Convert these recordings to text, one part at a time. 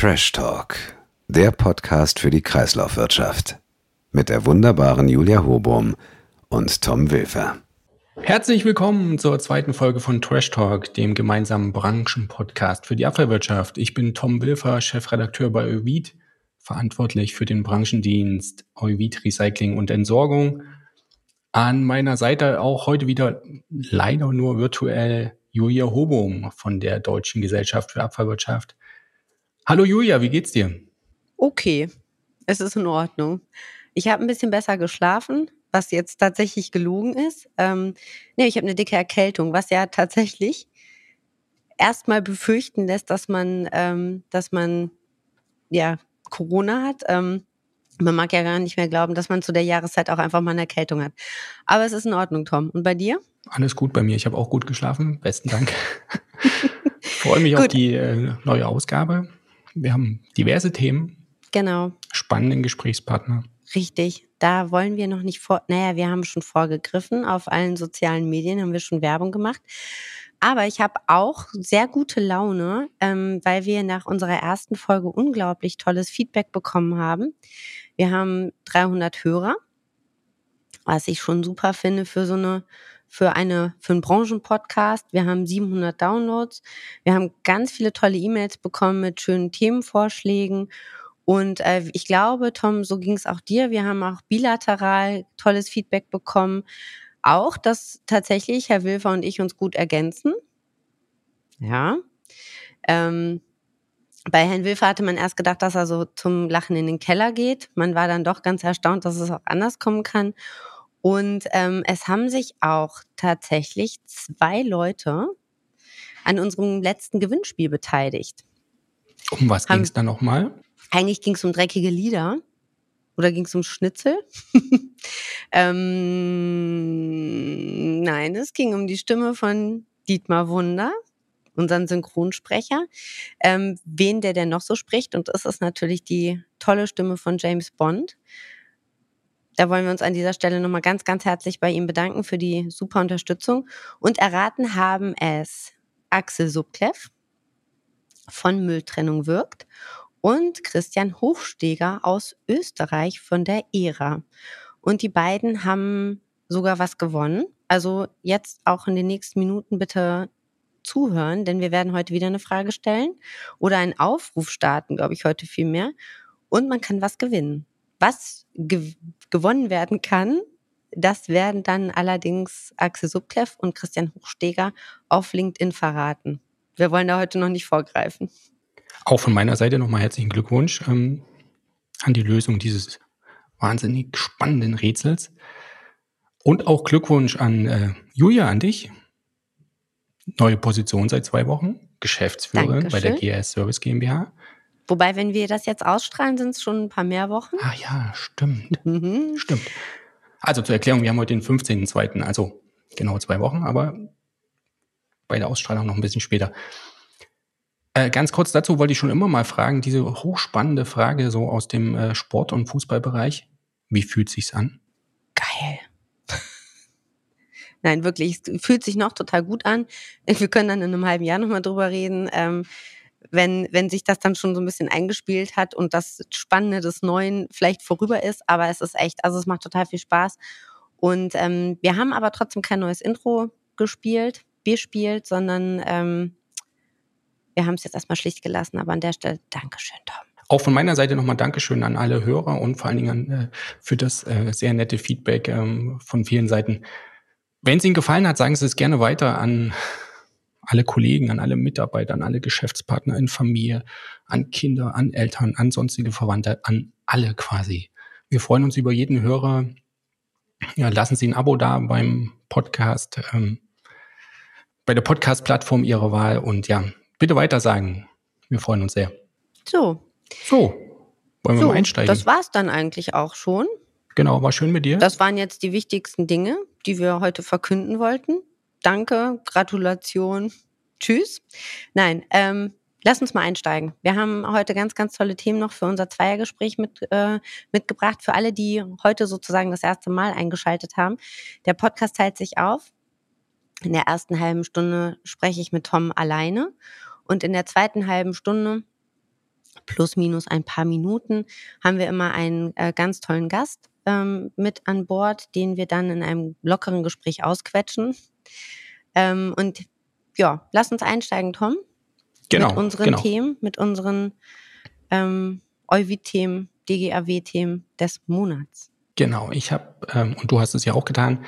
Trash Talk, der Podcast für die Kreislaufwirtschaft. Mit der wunderbaren Julia Hobum und Tom Wilfer. Herzlich willkommen zur zweiten Folge von Trash Talk, dem gemeinsamen Branchenpodcast für die Abfallwirtschaft. Ich bin Tom Wilfer, Chefredakteur bei Euvid, verantwortlich für den Branchendienst Euvid Recycling und Entsorgung. An meiner Seite auch heute wieder leider nur virtuell Julia Hobum von der Deutschen Gesellschaft für Abfallwirtschaft. Hallo Julia, wie geht's dir? Okay, es ist in Ordnung. Ich habe ein bisschen besser geschlafen, was jetzt tatsächlich gelogen ist. Ähm, nee, ich habe eine dicke Erkältung, was ja tatsächlich erstmal befürchten lässt, dass man, ähm, dass man ja Corona hat. Ähm, man mag ja gar nicht mehr glauben, dass man zu der Jahreszeit auch einfach mal eine Erkältung hat. Aber es ist in Ordnung, Tom. Und bei dir? Alles gut bei mir. Ich habe auch gut geschlafen. Besten Dank. Freue mich auf die äh, neue Ausgabe. Wir haben diverse Themen. Genau. Spannenden Gesprächspartner. Richtig. Da wollen wir noch nicht vor, naja, wir haben schon vorgegriffen. Auf allen sozialen Medien haben wir schon Werbung gemacht. Aber ich habe auch sehr gute Laune, ähm, weil wir nach unserer ersten Folge unglaublich tolles Feedback bekommen haben. Wir haben 300 Hörer, was ich schon super finde für so eine für eine für einen Branchenpodcast. Wir haben 700 Downloads. Wir haben ganz viele tolle E-Mails bekommen mit schönen Themenvorschlägen. Und äh, ich glaube, Tom, so ging es auch dir. Wir haben auch bilateral tolles Feedback bekommen. Auch, dass tatsächlich Herr Wilfer und ich uns gut ergänzen. Ja. Ähm, bei Herrn Wilfer hatte man erst gedacht, dass er so zum Lachen in den Keller geht. Man war dann doch ganz erstaunt, dass es auch anders kommen kann. Und ähm, es haben sich auch tatsächlich zwei Leute an unserem letzten Gewinnspiel beteiligt. Um was ging es da nochmal? Eigentlich ging es um dreckige Lieder. Oder ging es um Schnitzel? ähm, nein, es ging um die Stimme von Dietmar Wunder, unseren Synchronsprecher. Ähm, wen der denn noch so spricht? Und das ist natürlich die tolle Stimme von James Bond. Da wollen wir uns an dieser Stelle nochmal ganz, ganz herzlich bei ihm bedanken für die super Unterstützung. Und erraten haben es Axel Subklev von Mülltrennung wirkt und Christian Hofsteger aus Österreich von der ERA. Und die beiden haben sogar was gewonnen. Also jetzt auch in den nächsten Minuten bitte zuhören, denn wir werden heute wieder eine Frage stellen oder einen Aufruf starten, glaube ich, heute viel mehr. Und man kann was gewinnen. Was ge gewonnen werden kann, das werden dann allerdings Axel Subklev und Christian Hochsteger auf LinkedIn verraten. Wir wollen da heute noch nicht vorgreifen. Auch von meiner Seite nochmal herzlichen Glückwunsch ähm, an die Lösung dieses wahnsinnig spannenden Rätsels. Und auch Glückwunsch an äh, Julia, an dich. Neue Position seit zwei Wochen, Geschäftsführerin bei der GS Service GmbH. Wobei, wenn wir das jetzt ausstrahlen, sind es schon ein paar mehr Wochen. Ah ja, stimmt. Mhm. Stimmt. Also zur Erklärung, wir haben heute den 15.02., also genau zwei Wochen, aber bei der Ausstrahlung noch ein bisschen später. Äh, ganz kurz dazu wollte ich schon immer mal fragen, diese hochspannende Frage so aus dem äh, Sport- und Fußballbereich. Wie fühlt sich's an? Geil. Nein, wirklich, es fühlt sich noch total gut an. Wir können dann in einem halben Jahr nochmal drüber reden. Ähm, wenn, wenn sich das dann schon so ein bisschen eingespielt hat und das Spannende des Neuen vielleicht vorüber ist. Aber es ist echt, also es macht total viel Spaß. Und ähm, wir haben aber trotzdem kein neues Intro gespielt, gespielt, sondern ähm, wir haben es jetzt erstmal schlicht gelassen. Aber an der Stelle Dankeschön, Tom. Auch von meiner Seite nochmal Dankeschön an alle Hörer und vor allen Dingen an, äh, für das äh, sehr nette Feedback ähm, von vielen Seiten. Wenn es Ihnen gefallen hat, sagen Sie es gerne weiter an alle Kollegen, an alle Mitarbeiter, an alle Geschäftspartner in Familie, an Kinder, an Eltern, an sonstige Verwandte, an alle quasi. Wir freuen uns über jeden Hörer. Ja, lassen Sie ein Abo da beim Podcast, ähm, bei der Podcast-Plattform Ihrer Wahl und ja, bitte weiter sagen. Wir freuen uns sehr. So. So. Wollen wir so, mal einsteigen? Das war's dann eigentlich auch schon. Genau, war schön mit dir. Das waren jetzt die wichtigsten Dinge, die wir heute verkünden wollten danke, Gratulation, tschüss. Nein, ähm, lass uns mal einsteigen. Wir haben heute ganz, ganz tolle Themen noch für unser Zweiergespräch mit, äh, mitgebracht. Für alle, die heute sozusagen das erste Mal eingeschaltet haben. Der Podcast teilt sich auf. In der ersten halben Stunde spreche ich mit Tom alleine und in der zweiten halben Stunde plus minus ein paar Minuten haben wir immer einen äh, ganz tollen Gast ähm, mit an Bord, den wir dann in einem lockeren Gespräch ausquetschen. Ähm, und ja, lass uns einsteigen, Tom. Genau. Mit unseren genau. Themen, mit unseren ähm, EUVI-Themen, DGAW-Themen des Monats. Genau, ich habe, ähm, und du hast es ja auch getan,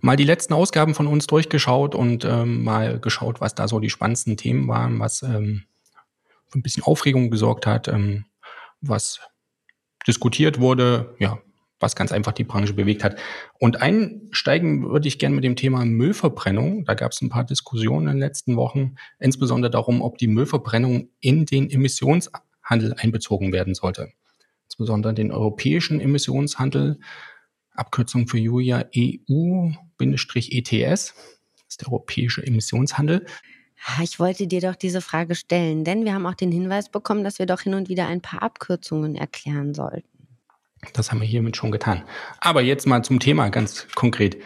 mal die letzten Ausgaben von uns durchgeschaut und ähm, mal geschaut, was da so die spannendsten Themen waren, was ähm, für ein bisschen Aufregung gesorgt hat, ähm, was diskutiert wurde, ja, was ganz einfach die Branche bewegt hat. Und einsteigen würde ich gerne mit dem Thema Müllverbrennung. Da gab es ein paar Diskussionen in den letzten Wochen, insbesondere darum, ob die Müllverbrennung in den Emissionshandel einbezogen werden sollte. Insbesondere den europäischen Emissionshandel, Abkürzung für Julia EU-ETS, ist der europäische Emissionshandel. Ich wollte dir doch diese Frage stellen, denn wir haben auch den Hinweis bekommen, dass wir doch hin und wieder ein paar Abkürzungen erklären sollten. Das haben wir hiermit schon getan. Aber jetzt mal zum Thema ganz konkret.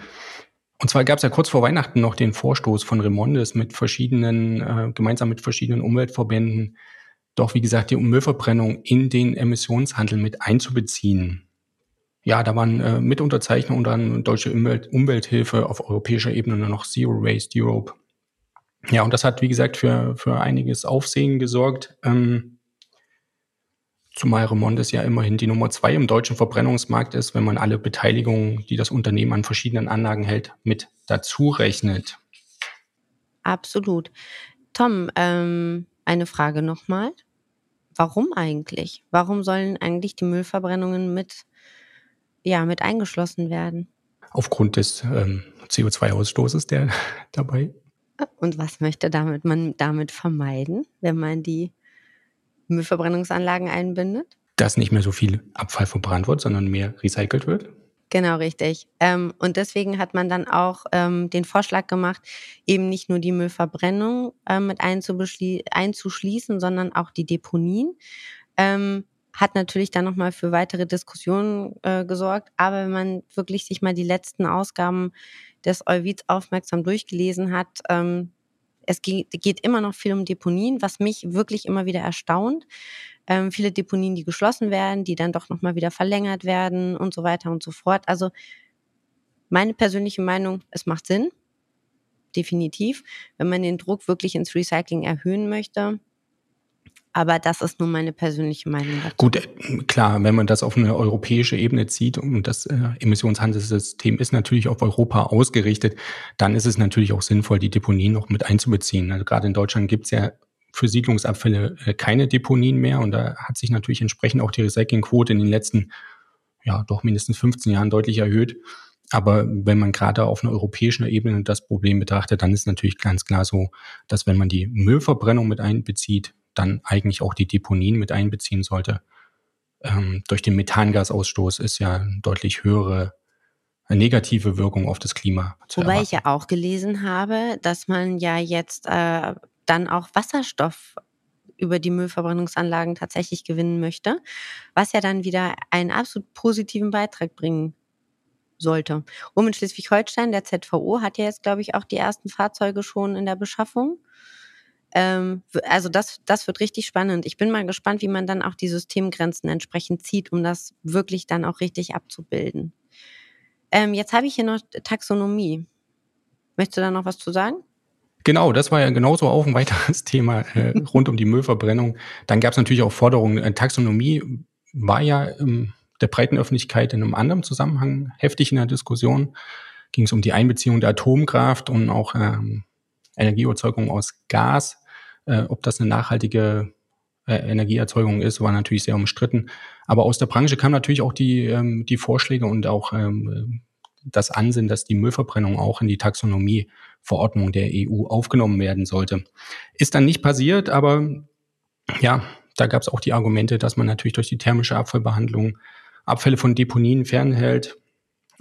Und zwar gab es ja kurz vor Weihnachten noch den Vorstoß von Remondes mit verschiedenen, äh, gemeinsam mit verschiedenen Umweltverbänden, doch wie gesagt die Müllverbrennung in den Emissionshandel mit einzubeziehen. Ja, da waren äh, Mitunterzeichner unter anderem Deutsche Umwelt, Umwelthilfe auf europäischer Ebene noch Zero Waste Europe ja, und das hat, wie gesagt, für, für einiges Aufsehen gesorgt. Ähm, zumal Remondes ja immerhin die Nummer zwei im deutschen Verbrennungsmarkt ist, wenn man alle Beteiligungen, die das Unternehmen an verschiedenen Anlagen hält, mit dazu rechnet. Absolut. Tom, ähm, eine Frage nochmal. Warum eigentlich? Warum sollen eigentlich die Müllverbrennungen mit, ja, mit eingeschlossen werden? Aufgrund des ähm, CO2-Ausstoßes, der dabei und was möchte damit man damit vermeiden, wenn man die Müllverbrennungsanlagen einbindet? Dass nicht mehr so viel Abfall verbrannt wird, sondern mehr recycelt wird. Genau, richtig. Ähm, und deswegen hat man dann auch ähm, den Vorschlag gemacht, eben nicht nur die Müllverbrennung äh, mit einzuschließen, sondern auch die Deponien. Ähm, hat natürlich dann nochmal für weitere Diskussionen äh, gesorgt. Aber wenn man wirklich sich mal die letzten Ausgaben des Euvids aufmerksam durchgelesen hat, ähm, es geht, immer noch viel um Deponien, was mich wirklich immer wieder erstaunt. Ähm, viele Deponien, die geschlossen werden, die dann doch nochmal wieder verlängert werden und so weiter und so fort. Also meine persönliche Meinung, es macht Sinn, definitiv. Wenn man den Druck wirklich ins Recycling erhöhen möchte, aber das ist nur meine persönliche Meinung. Dazu. Gut, äh, klar, wenn man das auf eine europäische Ebene zieht und das äh, Emissionshandelssystem ist natürlich auf Europa ausgerichtet, dann ist es natürlich auch sinnvoll, die Deponien noch mit einzubeziehen. Also gerade in Deutschland gibt es ja für Siedlungsabfälle äh, keine Deponien mehr und da hat sich natürlich entsprechend auch die Recyclingquote in den letzten, ja, doch mindestens 15 Jahren deutlich erhöht. Aber wenn man gerade auf einer europäischen Ebene das Problem betrachtet, dann ist natürlich ganz klar so, dass wenn man die Müllverbrennung mit einbezieht, dann eigentlich auch die Deponien mit einbeziehen sollte. Ähm, durch den Methangasausstoß ist ja eine deutlich höhere negative Wirkung auf das Klima. Zu Wobei erwarten. ich ja auch gelesen habe, dass man ja jetzt äh, dann auch Wasserstoff über die Müllverbrennungsanlagen tatsächlich gewinnen möchte, was ja dann wieder einen absolut positiven Beitrag bringen sollte. Um in Schleswig-Holstein, der ZVO hat ja jetzt, glaube ich, auch die ersten Fahrzeuge schon in der Beschaffung. Ähm, also das, das wird richtig spannend. Ich bin mal gespannt, wie man dann auch die Systemgrenzen entsprechend zieht, um das wirklich dann auch richtig abzubilden. Ähm, jetzt habe ich hier noch Taxonomie. Möchtest du da noch was zu sagen? Genau, das war ja genauso auch ein weiteres Thema äh, rund um die Müllverbrennung. Dann gab es natürlich auch Forderungen. Äh, Taxonomie war ja ähm, der breiten Öffentlichkeit in einem anderen Zusammenhang heftig in der Diskussion. Ging es um die Einbeziehung der Atomkraft und auch ähm, Energieerzeugung aus Gas. Äh, ob das eine nachhaltige äh, Energieerzeugung ist, war natürlich sehr umstritten. Aber aus der Branche kamen natürlich auch die, ähm, die Vorschläge und auch ähm, das Ansinnen, dass die Müllverbrennung auch in die Taxonomieverordnung der EU aufgenommen werden sollte. Ist dann nicht passiert, aber ja, da gab es auch die Argumente, dass man natürlich durch die thermische Abfallbehandlung Abfälle von Deponien fernhält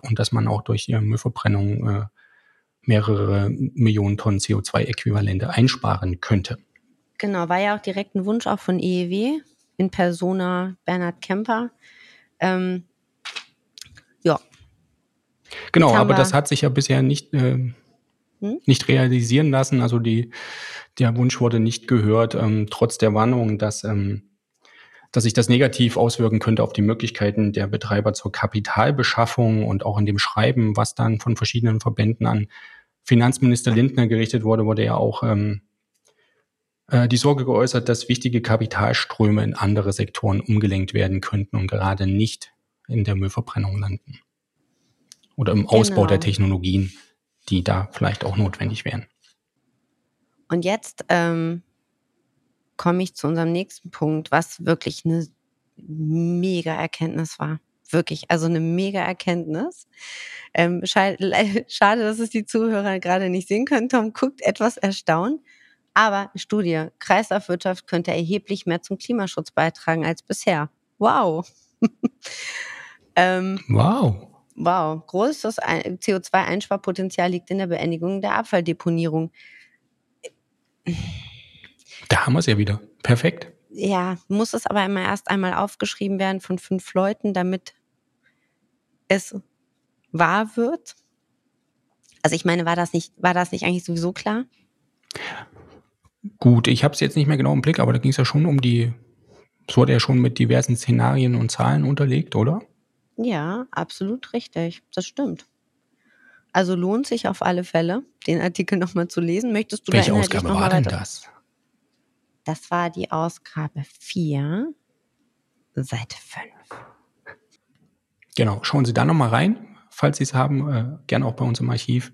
und dass man auch durch ihre Müllverbrennung äh, mehrere Millionen Tonnen CO2-Äquivalente einsparen könnte. Genau, war ja auch direkt ein Wunsch auch von EEW in Persona Bernhard Kemper. Ähm, ja. Genau, aber das hat sich ja bisher nicht, äh, hm? nicht realisieren lassen. Also die, der Wunsch wurde nicht gehört, ähm, trotz der Warnung, dass ähm, dass sich das negativ auswirken könnte auf die Möglichkeiten der Betreiber zur Kapitalbeschaffung und auch in dem Schreiben, was dann von verschiedenen Verbänden an Finanzminister Lindner gerichtet wurde, wurde ja auch ähm, äh, die Sorge geäußert, dass wichtige Kapitalströme in andere Sektoren umgelenkt werden könnten und gerade nicht in der Müllverbrennung landen. Oder im Ausbau genau. der Technologien, die da vielleicht auch notwendig wären. Und jetzt ähm, komme ich zu unserem nächsten Punkt, was wirklich eine mega Erkenntnis war. Wirklich, also eine mega Erkenntnis. Ähm, schade, dass es die Zuhörer gerade nicht sehen können. Tom guckt etwas erstaunt. Aber Studie, Kreislaufwirtschaft könnte erheblich mehr zum Klimaschutz beitragen als bisher. Wow. ähm, wow. Wow. Größtes CO2-Einsparpotenzial liegt in der Beendigung der Abfalldeponierung. Da haben wir es ja wieder. Perfekt. Ja, muss es aber immer erst einmal aufgeschrieben werden von fünf Leuten, damit es wahr wird. Also ich meine, war das nicht, war das nicht eigentlich sowieso klar? Gut, ich habe es jetzt nicht mehr genau im Blick, aber da ging es ja schon um die, es wurde ja schon mit diversen Szenarien und Zahlen unterlegt, oder? Ja, absolut richtig. Das stimmt. Also lohnt sich auf alle Fälle, den Artikel nochmal zu lesen. Möchtest du Welche da Ausgabe war denn das? Das war die Ausgabe 4, Seite 5. Genau, schauen Sie da nochmal rein, falls Sie es haben, äh, gerne auch bei uns im Archiv.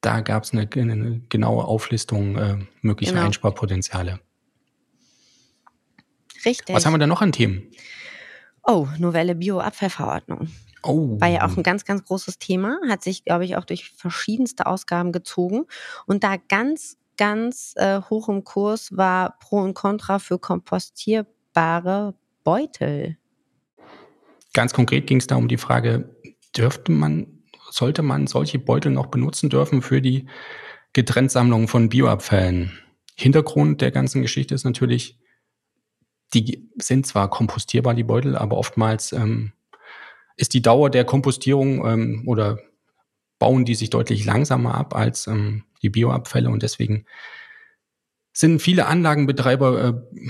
Da gab es eine, eine, genaue Auflistung äh, möglicher genau. Einsparpotenziale. Richtig. Was haben wir da noch an Themen? Oh, Novelle Bioabfallverordnung. Oh. War ja auch ein ganz, ganz großes Thema, hat sich, glaube ich, auch durch verschiedenste Ausgaben gezogen. Und da ganz ganz äh, hoch im Kurs war Pro und Contra für kompostierbare Beutel. Ganz konkret ging es da um die Frage, dürfte man, sollte man solche Beutel noch benutzen dürfen für die Getrenntsammlung von Bioabfällen? Hintergrund der ganzen Geschichte ist natürlich, die sind zwar kompostierbar, die Beutel, aber oftmals ähm, ist die Dauer der Kompostierung ähm, oder bauen die sich deutlich langsamer ab als ähm, die Bioabfälle und deswegen sind viele Anlagenbetreiber äh,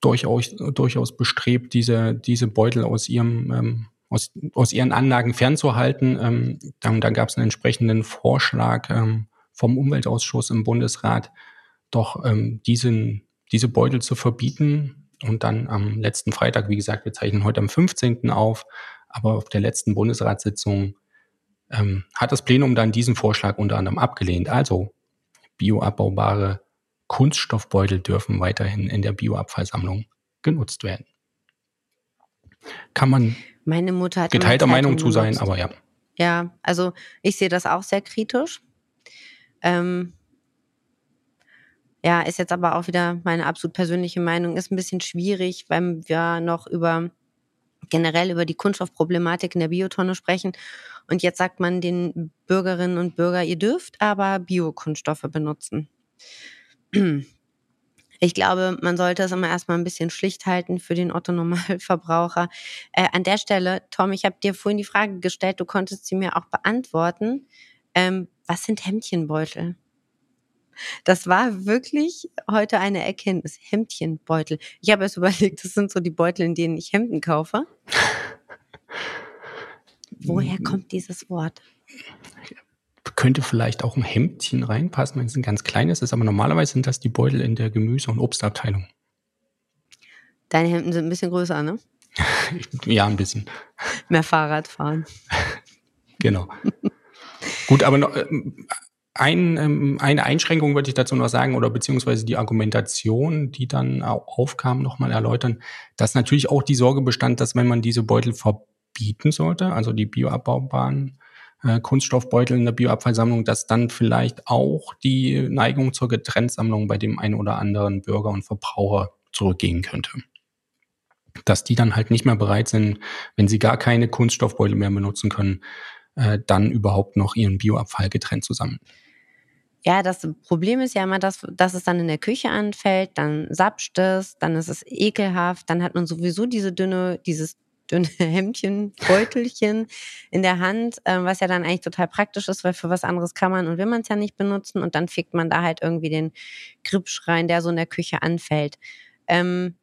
durchaus, durchaus bestrebt, diese, diese Beutel aus ihrem ähm, aus, aus ihren Anlagen fernzuhalten. Ähm, dann dann gab es einen entsprechenden Vorschlag ähm, vom Umweltausschuss im Bundesrat, doch ähm, diesen, diese Beutel zu verbieten. Und dann am letzten Freitag, wie gesagt, wir zeichnen heute am 15. auf, aber auf der letzten Bundesratssitzung ähm, hat das Plenum dann diesen Vorschlag unter anderem abgelehnt. Also bioabbaubare Kunststoffbeutel dürfen weiterhin in der Bioabfallsammlung genutzt werden. Kann man Meine Mutter hat geteilter Meinung zu sein, aber ja. Ja, also ich sehe das auch sehr kritisch. Ähm, ja, ist jetzt aber auch wieder meine absolut persönliche Meinung, ist ein bisschen schwierig, weil wir noch über generell über die Kunststoffproblematik in der Biotonne sprechen. Und jetzt sagt man den Bürgerinnen und Bürgern, ihr dürft aber Biokunststoffe benutzen. Ich glaube, man sollte es immer erstmal ein bisschen schlicht halten für den Otto-Normalverbraucher. Äh, an der Stelle, Tom, ich habe dir vorhin die Frage gestellt, du konntest sie mir auch beantworten. Ähm, was sind Hemdchenbeutel? Das war wirklich heute eine Erkenntnis. Hemdchenbeutel. Ich habe es überlegt, das sind so die Beutel, in denen ich Hemden kaufe. Woher kommt dieses Wort? Könnte vielleicht auch ein Hemdchen reinpassen, wenn es ein ganz kleines ist, aber normalerweise sind das die Beutel in der Gemüse- und Obstabteilung. Deine Hemden sind ein bisschen größer, ne? ja, ein bisschen. Mehr Fahrrad fahren. genau. Gut, aber noch, ähm, ein, ähm, eine Einschränkung würde ich dazu noch sagen oder beziehungsweise die Argumentation, die dann aufkam, nochmal erläutern, dass natürlich auch die Sorge bestand, dass wenn man diese Beutel verbieten sollte, also die bioabbaubaren äh, Kunststoffbeutel in der Bioabfallsammlung, dass dann vielleicht auch die Neigung zur Getrenntsammlung bei dem einen oder anderen Bürger und Verbraucher zurückgehen könnte. Dass die dann halt nicht mehr bereit sind, wenn sie gar keine Kunststoffbeutel mehr benutzen können, äh, dann überhaupt noch ihren Bioabfall getrennt zu sammeln. Ja, das Problem ist ja immer, dass, dass es dann in der Küche anfällt, dann sapscht es, dann ist es ekelhaft, dann hat man sowieso diese dünne, dieses dünne Hemdchen, Beutelchen in der Hand, ähm, was ja dann eigentlich total praktisch ist, weil für was anderes kann man und will man es ja nicht benutzen und dann fickt man da halt irgendwie den Gripsch rein, der so in der Küche anfällt. Ähm,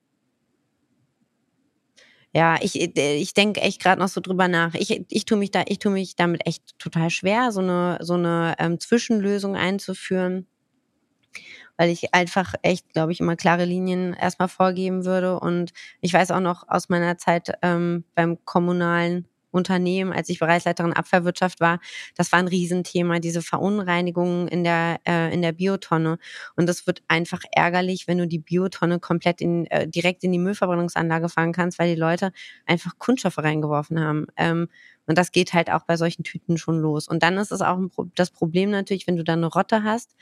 Ja, ich, ich denke echt gerade noch so drüber nach. Ich, ich tue mich da, ich tue mich damit echt total schwer, so eine, so eine ähm, Zwischenlösung einzuführen weil ich einfach echt, glaube ich, immer klare Linien erstmal vorgeben würde. Und ich weiß auch noch aus meiner Zeit ähm, beim kommunalen Unternehmen, als ich Bereichsleiterin Abfallwirtschaft war, das war ein Riesenthema, diese Verunreinigungen in der, äh, in der Biotonne. Und das wird einfach ärgerlich, wenn du die Biotonne komplett in, äh, direkt in die Müllverbrennungsanlage fahren kannst, weil die Leute einfach Kunststoffe reingeworfen haben. Ähm, und das geht halt auch bei solchen Tüten schon los. Und dann ist es auch Pro das Problem natürlich, wenn du da eine Rotte hast,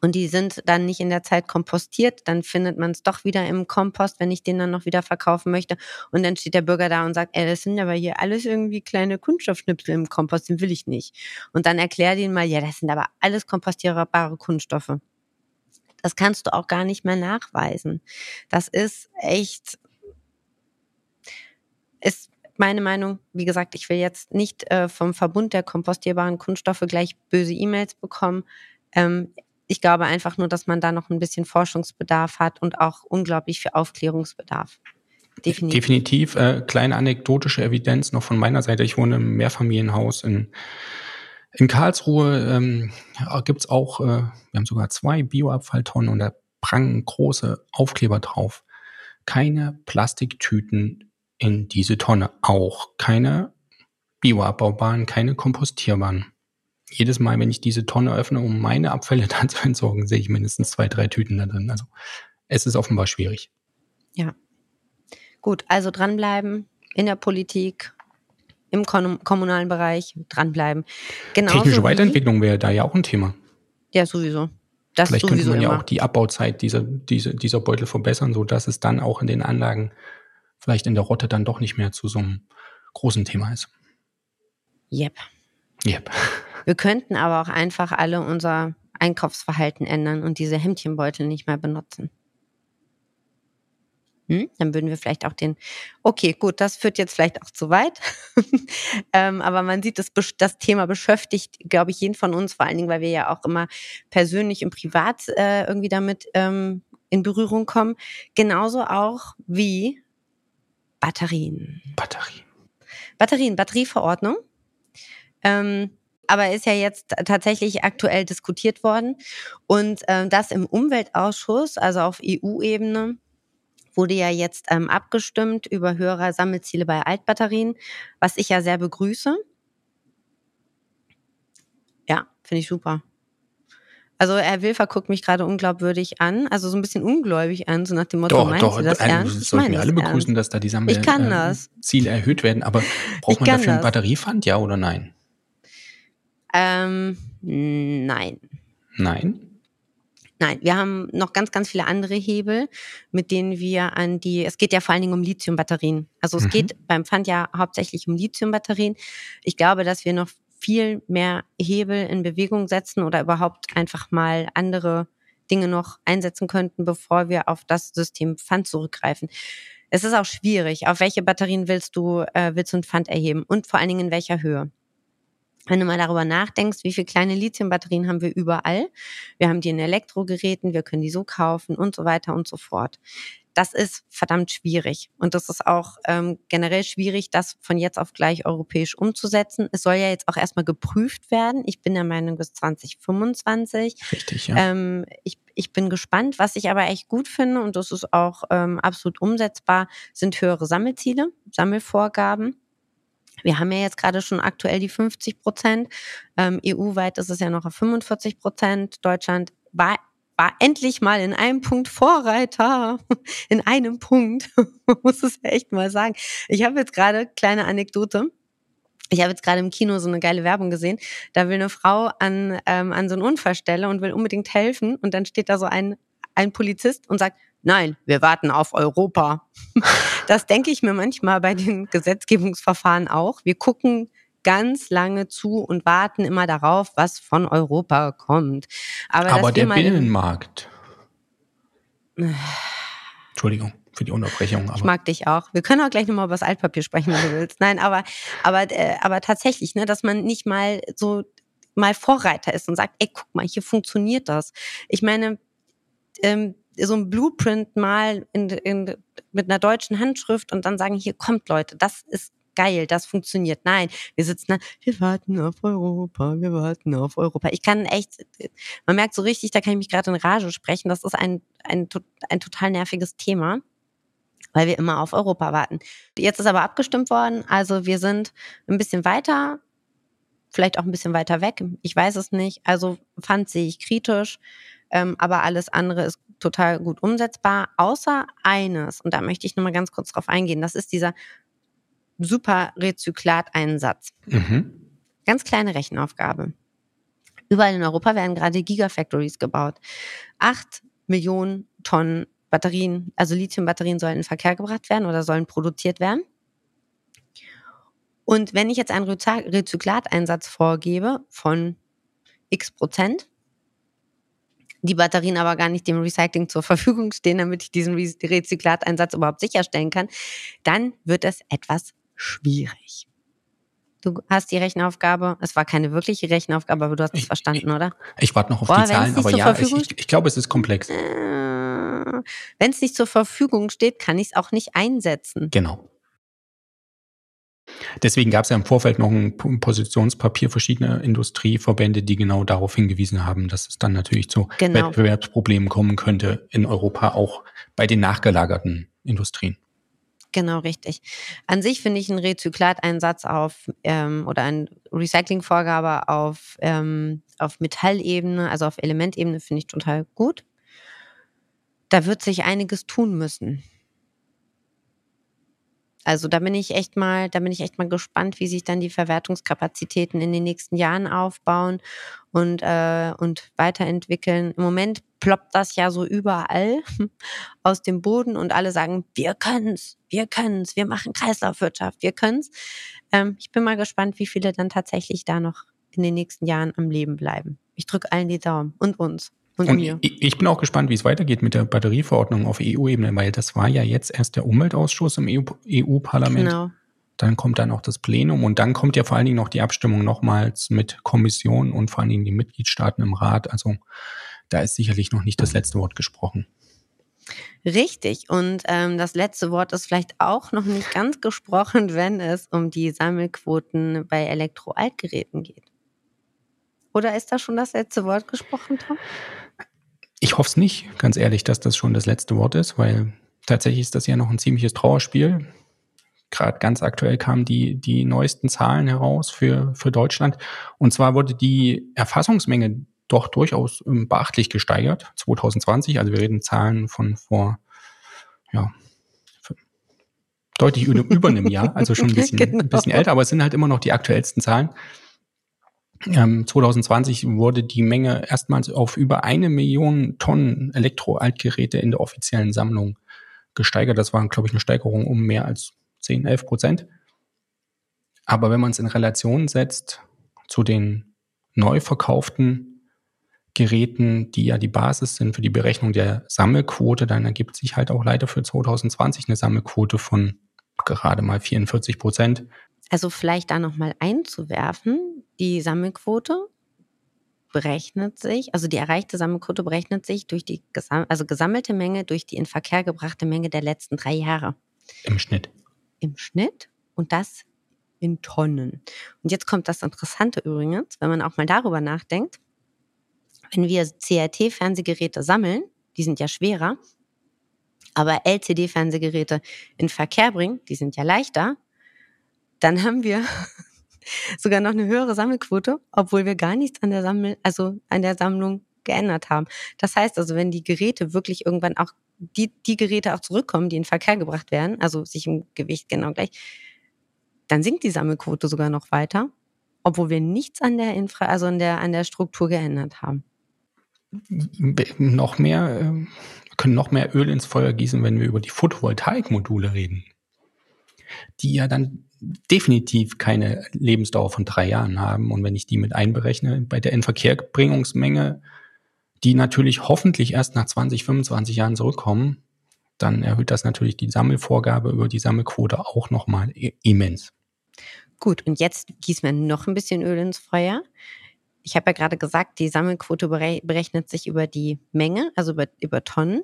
und die sind dann nicht in der Zeit kompostiert, dann findet man es doch wieder im Kompost, wenn ich den dann noch wieder verkaufen möchte. Und dann steht der Bürger da und sagt, ey, das sind aber hier alles irgendwie kleine Kunststoffschnipsel im Kompost, den will ich nicht. Und dann erklär den mal, ja, das sind aber alles kompostierbare Kunststoffe. Das kannst du auch gar nicht mehr nachweisen. Das ist echt, ist meine Meinung. Wie gesagt, ich will jetzt nicht äh, vom Verbund der kompostierbaren Kunststoffe gleich böse E-Mails bekommen. Ähm, ich glaube einfach nur, dass man da noch ein bisschen Forschungsbedarf hat und auch unglaublich viel Aufklärungsbedarf. Definitiv. Definitiv. Äh, kleine anekdotische Evidenz noch von meiner Seite. Ich wohne im Mehrfamilienhaus in, in Karlsruhe. Ähm, Gibt es auch, äh, wir haben sogar zwei Bioabfalltonnen und da prangen große Aufkleber drauf. Keine Plastiktüten in diese Tonne. Auch keine bioabbaubaren, keine kompostierbaren jedes Mal, wenn ich diese Tonne öffne, um meine Abfälle dann zu entsorgen, sehe ich mindestens zwei, drei Tüten da drin. Also es ist offenbar schwierig. Ja. Gut, also dranbleiben in der Politik, im kommunalen Bereich, dranbleiben. Genauso Technische Weiterentwicklung wäre da ja auch ein Thema. Ja, sowieso. Das Vielleicht könnte man ja auch die Abbauzeit dieser, dieser, dieser Beutel verbessern, sodass es dann auch in den Anlagen vielleicht in der Rotte dann doch nicht mehr zu so einem großen Thema ist. Yep. Yep. Wir könnten aber auch einfach alle unser Einkaufsverhalten ändern und diese Hemdchenbeutel nicht mehr benutzen. Hm? Dann würden wir vielleicht auch den, okay, gut, das führt jetzt vielleicht auch zu weit. ähm, aber man sieht, das, das Thema beschäftigt, glaube ich, jeden von uns, vor allen Dingen, weil wir ja auch immer persönlich und privat äh, irgendwie damit ähm, in Berührung kommen. Genauso auch wie Batterien. Batterien. Batterien, Batterieverordnung. Ähm, aber ist ja jetzt tatsächlich aktuell diskutiert worden. Und äh, das im Umweltausschuss, also auf EU-Ebene, wurde ja jetzt ähm, abgestimmt über höhere Sammelziele bei Altbatterien, was ich ja sehr begrüße. Ja, finde ich super. Also Herr Wilfer guckt mich gerade unglaubwürdig an, also so ein bisschen ungläubig an, so nach dem Motto, doch, meinst doch, du das ernst? Das sollten wir alle begrüßen, ernst. dass da die Sammelziele erhöht werden. Aber braucht man dafür einen Batteriefund, ja oder nein? Ähm, nein. Nein? Nein, wir haben noch ganz, ganz viele andere Hebel, mit denen wir an die, es geht ja vor allen Dingen um Lithiumbatterien. Also es mhm. geht beim Pfand ja hauptsächlich um Lithiumbatterien. Ich glaube, dass wir noch viel mehr Hebel in Bewegung setzen oder überhaupt einfach mal andere Dinge noch einsetzen könnten, bevor wir auf das System Pfand zurückgreifen. Es ist auch schwierig. Auf welche Batterien willst du, äh, willst du ein Pfand erheben? Und vor allen Dingen in welcher Höhe? Wenn du mal darüber nachdenkst, wie viele kleine Lithiumbatterien haben wir überall. Wir haben die in Elektrogeräten, wir können die so kaufen und so weiter und so fort. Das ist verdammt schwierig. Und das ist auch ähm, generell schwierig, das von jetzt auf gleich europäisch umzusetzen. Es soll ja jetzt auch erstmal geprüft werden. Ich bin der Meinung bis 2025. Richtig, ja. Ähm, ich, ich bin gespannt. Was ich aber echt gut finde, und das ist auch ähm, absolut umsetzbar, sind höhere Sammelziele, Sammelvorgaben. Wir haben ja jetzt gerade schon aktuell die 50 Prozent. Ähm, EU-weit ist es ja noch auf 45 Prozent. Deutschland war, war endlich mal in einem Punkt Vorreiter. In einem Punkt. muss es echt mal sagen. Ich habe jetzt gerade, kleine Anekdote. Ich habe jetzt gerade im Kino so eine geile Werbung gesehen. Da will eine Frau an, ähm, an so einen Unfallstelle und will unbedingt helfen. Und dann steht da so ein, ein Polizist und sagt, nein, wir warten auf Europa. Das denke ich mir manchmal bei den Gesetzgebungsverfahren auch. Wir gucken ganz lange zu und warten immer darauf, was von Europa kommt. Aber, Aber der Binnenmarkt. Entschuldigung für die Unterbrechung. ich mag dich auch. Wir können auch gleich nochmal über das Altpapier sprechen, wenn du willst. Nein, aber, aber, äh, aber tatsächlich, ne, dass man nicht mal so mal Vorreiter ist und sagt, ey, guck mal, hier funktioniert das. Ich meine, ähm, so ein Blueprint mal in, in, mit einer deutschen Handschrift und dann sagen, hier kommt Leute, das ist geil, das funktioniert. Nein, wir sitzen da, wir warten auf Europa, wir warten auf Europa. Ich kann echt, man merkt so richtig, da kann ich mich gerade in Rage sprechen. Das ist ein, ein, ein total nerviges Thema weil wir immer auf Europa warten. Jetzt ist aber abgestimmt worden, also wir sind ein bisschen weiter, vielleicht auch ein bisschen weiter weg, ich weiß es nicht. Also fand sehe ich kritisch, ähm, aber alles andere ist total gut umsetzbar, außer eines, und da möchte ich nochmal ganz kurz drauf eingehen, das ist dieser super Rezyklateinsatz. Mhm. Ganz kleine Rechenaufgabe. Überall in Europa werden gerade Gigafactories gebaut. Acht Millionen Tonnen Batterien, also Lithiumbatterien sollen in Verkehr gebracht werden oder sollen produziert werden. Und wenn ich jetzt einen Rezyklateinsatz vorgebe von x Prozent, die Batterien aber gar nicht dem Recycling zur Verfügung stehen, damit ich diesen Rezyklateinsatz überhaupt sicherstellen kann, dann wird es etwas schwierig. Du hast die Rechenaufgabe, es war keine wirkliche Rechenaufgabe, aber du hast es verstanden, oder? Ich warte noch auf Boah, die Zahlen, aber ja, ich, ich, ich, glaube, es ist komplex. Äh, wenn es nicht zur Verfügung steht, kann ich es auch nicht einsetzen. Genau. Deswegen gab es ja im Vorfeld noch ein Positionspapier verschiedener Industrieverbände, die genau darauf hingewiesen haben, dass es dann natürlich zu genau. Wettbewerbsproblemen kommen könnte in Europa, auch bei den nachgelagerten Industrien. Genau, richtig. An sich finde ich einen Rezyklateinsatz auf ähm, oder eine Recyclingvorgabe auf, ähm, auf Metallebene, also auf Elementebene, finde ich total gut. Da wird sich einiges tun müssen. Also da bin ich echt mal, da bin ich echt mal gespannt, wie sich dann die Verwertungskapazitäten in den nächsten Jahren aufbauen und, äh, und weiterentwickeln. Im Moment ploppt das ja so überall aus dem Boden und alle sagen, wir können's, wir können's, wir machen Kreislaufwirtschaft, wir können's. Ähm, ich bin mal gespannt, wie viele dann tatsächlich da noch in den nächsten Jahren am Leben bleiben. Ich drücke allen die Daumen und uns. Und, und ich, ich bin auch gespannt, wie es weitergeht mit der Batterieverordnung auf EU-Ebene, weil das war ja jetzt erst der Umweltausschuss im EU-Parlament. E genau. Dann kommt dann auch das Plenum und dann kommt ja vor allen Dingen noch die Abstimmung nochmals mit Kommission und vor allen Dingen die Mitgliedstaaten im Rat. Also da ist sicherlich noch nicht das letzte Wort gesprochen. Richtig. Und ähm, das letzte Wort ist vielleicht auch noch nicht ganz gesprochen, wenn es um die Sammelquoten bei Elektroaltgeräten geht. Oder ist da schon das letzte Wort gesprochen, Tom? Ich hoffe es nicht, ganz ehrlich, dass das schon das letzte Wort ist, weil tatsächlich ist das ja noch ein ziemliches Trauerspiel. Gerade ganz aktuell kamen die, die neuesten Zahlen heraus für, für Deutschland. Und zwar wurde die Erfassungsmenge doch durchaus ähm, beachtlich gesteigert, 2020. Also wir reden Zahlen von vor, ja, deutlich über einem Jahr, also schon ein bisschen, genau. ein bisschen älter, aber es sind halt immer noch die aktuellsten Zahlen. Ähm, 2020 wurde die Menge erstmals auf über eine Million Tonnen Elektroaltgeräte in der offiziellen Sammlung gesteigert. Das war, glaube ich, eine Steigerung um mehr als 10, 11 Prozent. Aber wenn man es in Relation setzt zu den neu verkauften Geräten, die ja die Basis sind für die Berechnung der Sammelquote, dann ergibt sich halt auch leider für 2020 eine Sammelquote von gerade mal 44 Prozent. Also vielleicht da nochmal einzuwerfen, die Sammelquote berechnet sich, also die erreichte Sammelquote berechnet sich durch die also gesammelte Menge durch die in Verkehr gebrachte Menge der letzten drei Jahre. Im Schnitt. Im Schnitt und das in Tonnen. Und jetzt kommt das Interessante übrigens, wenn man auch mal darüber nachdenkt, wenn wir CRT-Fernsehgeräte sammeln, die sind ja schwerer, aber LCD-Fernsehgeräte in Verkehr bringen, die sind ja leichter, dann haben wir sogar noch eine höhere Sammelquote, obwohl wir gar nichts an der Sammel, also an der Sammlung geändert haben. Das heißt also, wenn die Geräte wirklich irgendwann auch die, die Geräte auch zurückkommen, die in Verkehr gebracht werden, also sich im Gewicht genau gleich, dann sinkt die Sammelquote sogar noch weiter, obwohl wir nichts an der Infra, also an der, an der Struktur geändert haben. Noch mehr, äh, können noch mehr Öl ins Feuer gießen, wenn wir über die Photovoltaikmodule reden. Die ja dann definitiv keine Lebensdauer von drei Jahren haben. Und wenn ich die mit einberechne bei der Inverkehrbringungsmenge, die natürlich hoffentlich erst nach 20, 25 Jahren zurückkommen, dann erhöht das natürlich die Sammelvorgabe über die Sammelquote auch nochmal immens. Gut, und jetzt gießen wir noch ein bisschen Öl ins Feuer. ich habe ja gerade gesagt, die Sammelquote berechnet sich über die Menge, also über, über Tonnen.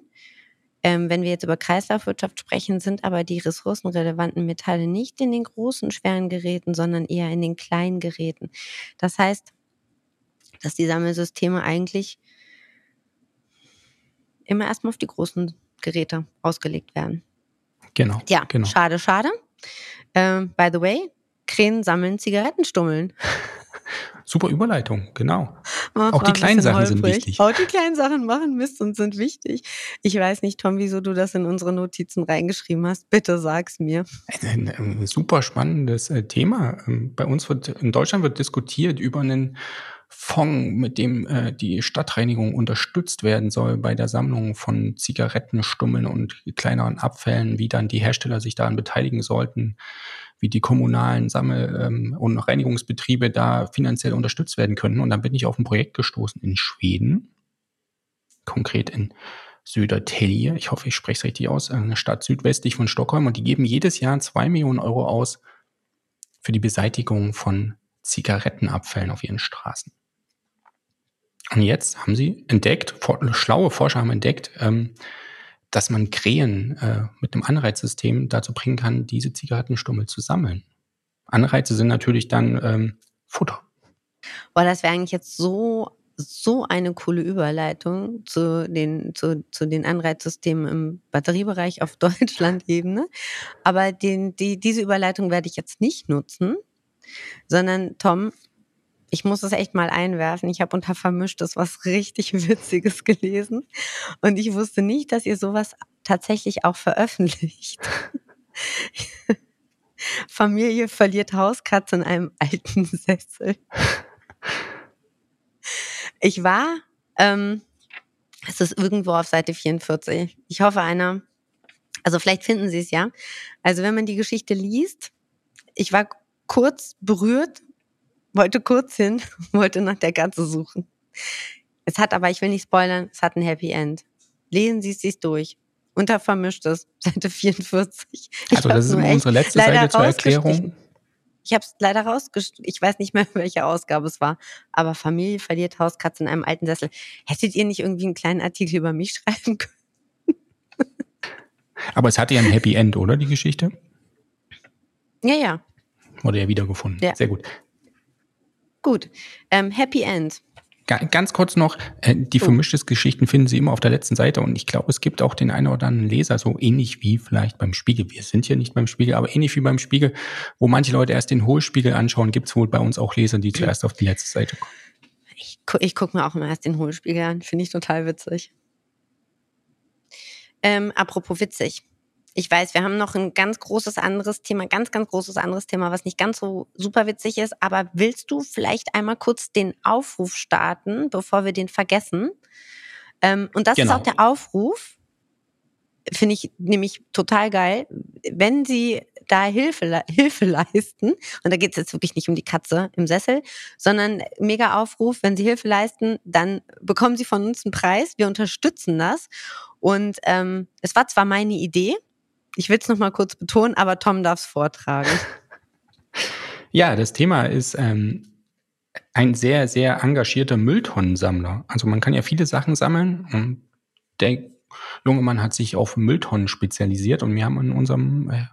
Ähm, wenn wir jetzt über Kreislaufwirtschaft sprechen, sind aber die ressourcenrelevanten Metalle nicht in den großen, schweren Geräten, sondern eher in den kleinen Geräten. Das heißt, dass die Sammelsysteme eigentlich immer erstmal auf die großen Geräte ausgelegt werden. Genau. Ja, genau. schade, schade. Ähm, by the way, Krähen sammeln Zigarettenstummeln. Super Überleitung, genau. Auch die kleinen Sachen holprig. sind wichtig. Auch die kleinen Sachen machen Mist und sind wichtig. Ich weiß nicht, Tom, wieso du das in unsere Notizen reingeschrieben hast. Bitte sag's mir. Ein, ein super spannendes äh, Thema. Ähm, bei uns wird, in Deutschland wird diskutiert über einen Fonds, mit dem äh, die Stadtreinigung unterstützt werden soll bei der Sammlung von Zigarettenstummeln und kleineren Abfällen, wie dann die Hersteller sich daran beteiligen sollten wie die kommunalen Sammel- ähm, und Reinigungsbetriebe da finanziell unterstützt werden können. Und dann bin ich auf ein Projekt gestoßen in Schweden, konkret in Södertälje. Ich hoffe, ich spreche es richtig aus, eine Stadt südwestlich von Stockholm. Und die geben jedes Jahr zwei Millionen Euro aus für die Beseitigung von Zigarettenabfällen auf ihren Straßen. Und jetzt haben sie entdeckt, schlaue Forscher haben entdeckt, ähm, dass man Krähen äh, mit einem Anreizsystem dazu bringen kann, diese Zigarettenstummel zu sammeln. Anreize sind natürlich dann ähm, Futter. Boah, das wäre eigentlich jetzt so so eine coole Überleitung zu den, zu, zu den Anreizsystemen im Batteriebereich auf Deutschland-Ebene. Aber den, die, diese Überleitung werde ich jetzt nicht nutzen, sondern Tom, ich muss es echt mal einwerfen. Ich habe unter Vermischtes was richtig Witziges gelesen. Und ich wusste nicht, dass ihr sowas tatsächlich auch veröffentlicht. Familie verliert Hauskatze in einem alten Sessel. Ich war, ähm, es ist irgendwo auf Seite 44. Ich hoffe, einer, also vielleicht finden Sie es ja. Also wenn man die Geschichte liest, ich war kurz berührt, wollte kurz hin, wollte nach der Katze suchen. Es hat aber, ich will nicht spoilern, es hat ein Happy End. Lesen Sie es sich durch. Unter vermischtes, Seite 44. Ich also das ist unsere letzte Seite zur Erklärung. Ich habe es leider rausgestrichen. Ich weiß nicht mehr, welche Ausgabe es war. Aber Familie verliert Hauskatze in einem alten Sessel. Hättet ihr nicht irgendwie einen kleinen Artikel über mich schreiben können? Aber es hatte ja ein Happy End, oder, die Geschichte? Ja, ja. Wurde ja wiedergefunden. Ja. Sehr gut. Gut. Ähm, Happy End. Ganz kurz noch, äh, die oh. vermischtes Geschichten finden Sie immer auf der letzten Seite und ich glaube, es gibt auch den einen oder anderen Leser, so ähnlich wie vielleicht beim Spiegel. Wir sind ja nicht beim Spiegel, aber ähnlich wie beim Spiegel, wo manche Leute erst den Hohlspiegel anschauen, gibt es wohl bei uns auch Leser, die zuerst auf die letzte Seite kommen. Ich, gu ich gucke mir auch immer erst den Hohlspiegel an, finde ich total witzig. Ähm, apropos witzig. Ich weiß, wir haben noch ein ganz großes anderes Thema, ganz, ganz großes anderes Thema, was nicht ganz so super witzig ist. Aber willst du vielleicht einmal kurz den Aufruf starten, bevor wir den vergessen? Ähm, und das genau. ist auch der Aufruf, finde ich nämlich total geil, wenn Sie da Hilfe, Hilfe leisten, und da geht es jetzt wirklich nicht um die Katze im Sessel, sondern mega Aufruf, wenn Sie Hilfe leisten, dann bekommen Sie von uns einen Preis, wir unterstützen das. Und ähm, es war zwar meine Idee, ich will es nochmal kurz betonen, aber Tom darf es vortragen. Ja, das Thema ist ähm, ein sehr, sehr engagierter Mülltonnensammler. Also man kann ja viele Sachen sammeln und der junge Mann hat sich auf Mülltonnen spezialisiert und wir haben in unserem äh,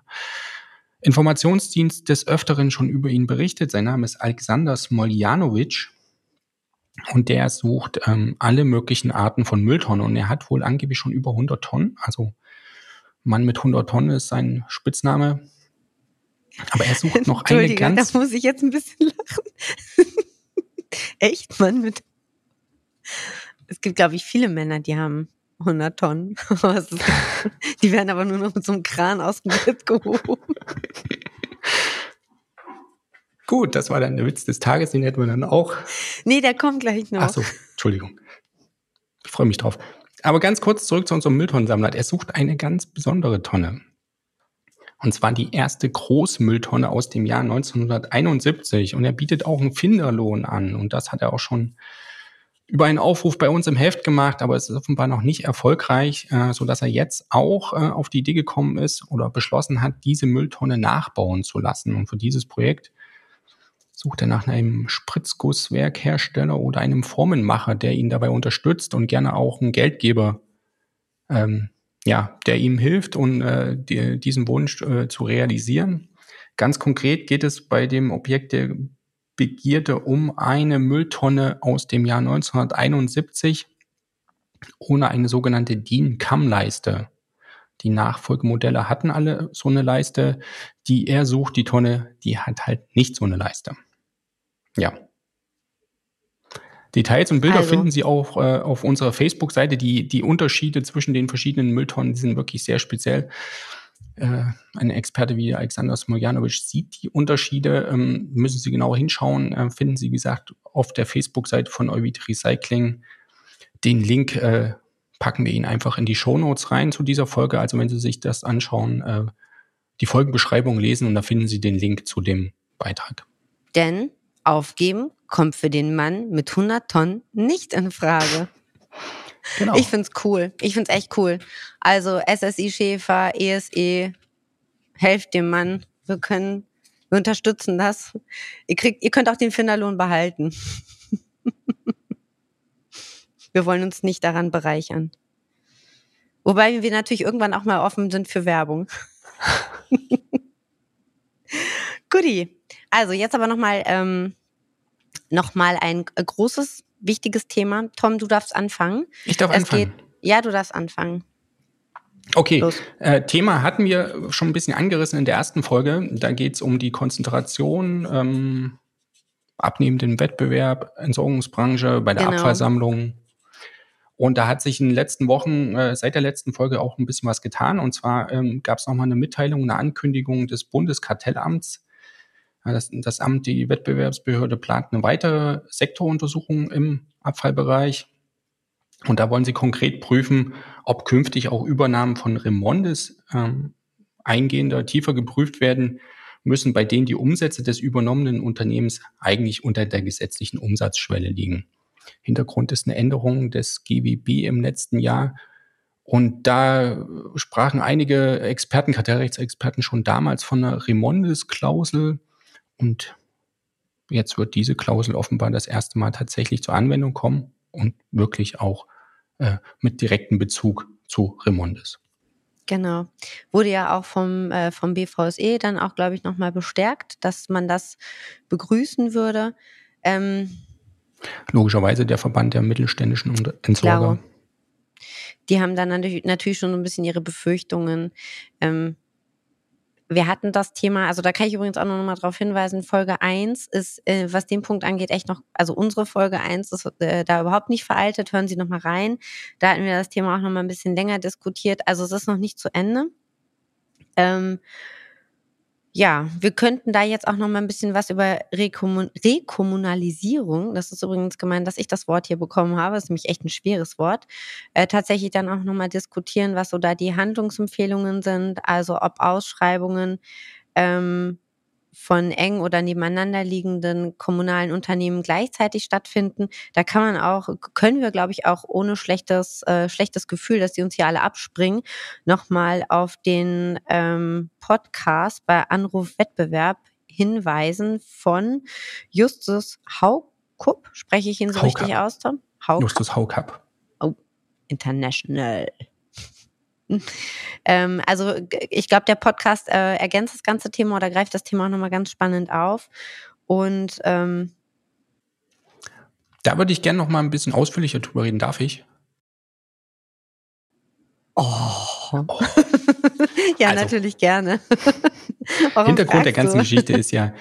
Informationsdienst des Öfteren schon über ihn berichtet. Sein Name ist Alexander Smoljanovic und der sucht ähm, alle möglichen Arten von Mülltonnen und er hat wohl angeblich schon über 100 Tonnen, also Mann mit 100 Tonnen ist sein Spitzname. Aber er sucht noch eine ganz. Da muss ich jetzt ein bisschen lachen. Echt, Mann mit. Es gibt, glaube ich, viele Männer, die haben 100 Tonnen. die werden aber nur noch mit so einem Kran aus dem Bett gehoben. Gut, das war dann der Witz des Tages, den hätten wir dann auch. Nee, der kommt gleich noch. Ach so, Entschuldigung. Ich freue mich drauf. Aber ganz kurz zurück zu unserem Mülltonnensammler. Er sucht eine ganz besondere Tonne. Und zwar die erste Großmülltonne aus dem Jahr 1971. Und er bietet auch einen Finderlohn an. Und das hat er auch schon über einen Aufruf bei uns im Heft gemacht, aber es ist offenbar noch nicht erfolgreich, äh, so dass er jetzt auch äh, auf die Idee gekommen ist oder beschlossen hat, diese Mülltonne nachbauen zu lassen. Und für dieses Projekt Sucht er nach einem Spritzgusswerkhersteller oder einem Formenmacher, der ihn dabei unterstützt und gerne auch einen Geldgeber, ähm, ja, der ihm hilft und äh, die, diesen Wunsch äh, zu realisieren. Ganz konkret geht es bei dem Objekt der Begierde um eine Mülltonne aus dem Jahr 1971 ohne eine sogenannte DIN-Kammleiste. Die Nachfolgemodelle hatten alle so eine Leiste. Die er sucht, die Tonne, die hat halt nicht so eine Leiste. Ja. Details und Bilder also. finden Sie auch äh, auf unserer Facebook-Seite. Die, die Unterschiede zwischen den verschiedenen Mülltonnen sind wirklich sehr speziell. Äh, ein Experte wie Alexander Smojanovic sieht die Unterschiede. Ähm, müssen Sie genauer hinschauen. Äh, finden Sie, wie gesagt, auf der Facebook-Seite von Euvid Recycling. Den Link äh, packen wir Ihnen einfach in die Show Notes rein zu dieser Folge. Also wenn Sie sich das anschauen, äh, die Folgenbeschreibung lesen und da finden Sie den Link zu dem Beitrag. Denn aufgeben kommt für den Mann mit 100 Tonnen nicht in Frage. Genau. Ich find's cool. Ich find's echt cool. Also SSI Schäfer, ESE, helft dem Mann. Wir können, wir unterstützen das. Ihr kriegt, ihr könnt auch den Finderlohn behalten. wir wollen uns nicht daran bereichern. Wobei wir natürlich irgendwann auch mal offen sind für Werbung. Goodie. Also jetzt aber nochmal ähm, noch ein äh, großes, wichtiges Thema. Tom, du darfst anfangen. Ich darf es anfangen. Geht, ja, du darfst anfangen. Okay, äh, Thema hatten wir schon ein bisschen angerissen in der ersten Folge. Da geht es um die Konzentration, ähm, abnehmenden Wettbewerb, Entsorgungsbranche, bei der genau. Abfallsammlung. Und da hat sich in den letzten Wochen, äh, seit der letzten Folge auch ein bisschen was getan. Und zwar ähm, gab es nochmal eine Mitteilung, eine Ankündigung des Bundeskartellamts, das, das Amt, die Wettbewerbsbehörde plant eine weitere Sektoruntersuchung im Abfallbereich. Und da wollen sie konkret prüfen, ob künftig auch Übernahmen von Remondes ähm, eingehender, tiefer geprüft werden müssen, bei denen die Umsätze des übernommenen Unternehmens eigentlich unter der gesetzlichen Umsatzschwelle liegen. Hintergrund ist eine Änderung des GWB im letzten Jahr. Und da sprachen einige Experten, Kartellrechtsexperten schon damals von einer Remondes-Klausel. Und jetzt wird diese Klausel offenbar das erste Mal tatsächlich zur Anwendung kommen und wirklich auch äh, mit direktem Bezug zu Remondes. Genau. Wurde ja auch vom, äh, vom BVSE dann auch, glaube ich, nochmal bestärkt, dass man das begrüßen würde. Ähm, Logischerweise der Verband der mittelständischen Entsorger. Klaro. Die haben dann natürlich schon ein bisschen ihre Befürchtungen. Ähm, wir hatten das Thema, also da kann ich übrigens auch noch mal darauf hinweisen, Folge 1 ist, äh, was den Punkt angeht, echt noch, also unsere Folge 1 ist äh, da überhaupt nicht veraltet, hören Sie noch mal rein. Da hatten wir das Thema auch noch mal ein bisschen länger diskutiert. Also es ist noch nicht zu Ende. Ähm, ja, wir könnten da jetzt auch noch mal ein bisschen was über Rekommun Rekommunalisierung, das ist übrigens gemeint, dass ich das Wort hier bekommen habe, ist nämlich echt ein schweres Wort, äh, tatsächlich dann auch noch mal diskutieren, was so da die Handlungsempfehlungen sind, also ob Ausschreibungen ähm, von eng oder nebeneinander liegenden kommunalen Unternehmen gleichzeitig stattfinden. Da kann man auch, können wir, glaube ich, auch ohne schlechtes, äh, schlechtes Gefühl, dass die uns hier alle abspringen, nochmal auf den ähm, Podcast bei Anruf Wettbewerb hinweisen von Justus Haukup. Spreche ich ihn so Haukup. richtig aus, Tom? Haukup. Justus Haukup. Oh, international. Ähm, also ich glaube, der Podcast äh, ergänzt das ganze Thema oder greift das Thema auch nochmal ganz spannend auf. Und ähm, da würde ich gerne noch mal ein bisschen ausführlicher drüber reden. Darf ich? Oh. oh. ja, also, natürlich gerne. Hintergrund der ganzen du? Geschichte ist ja,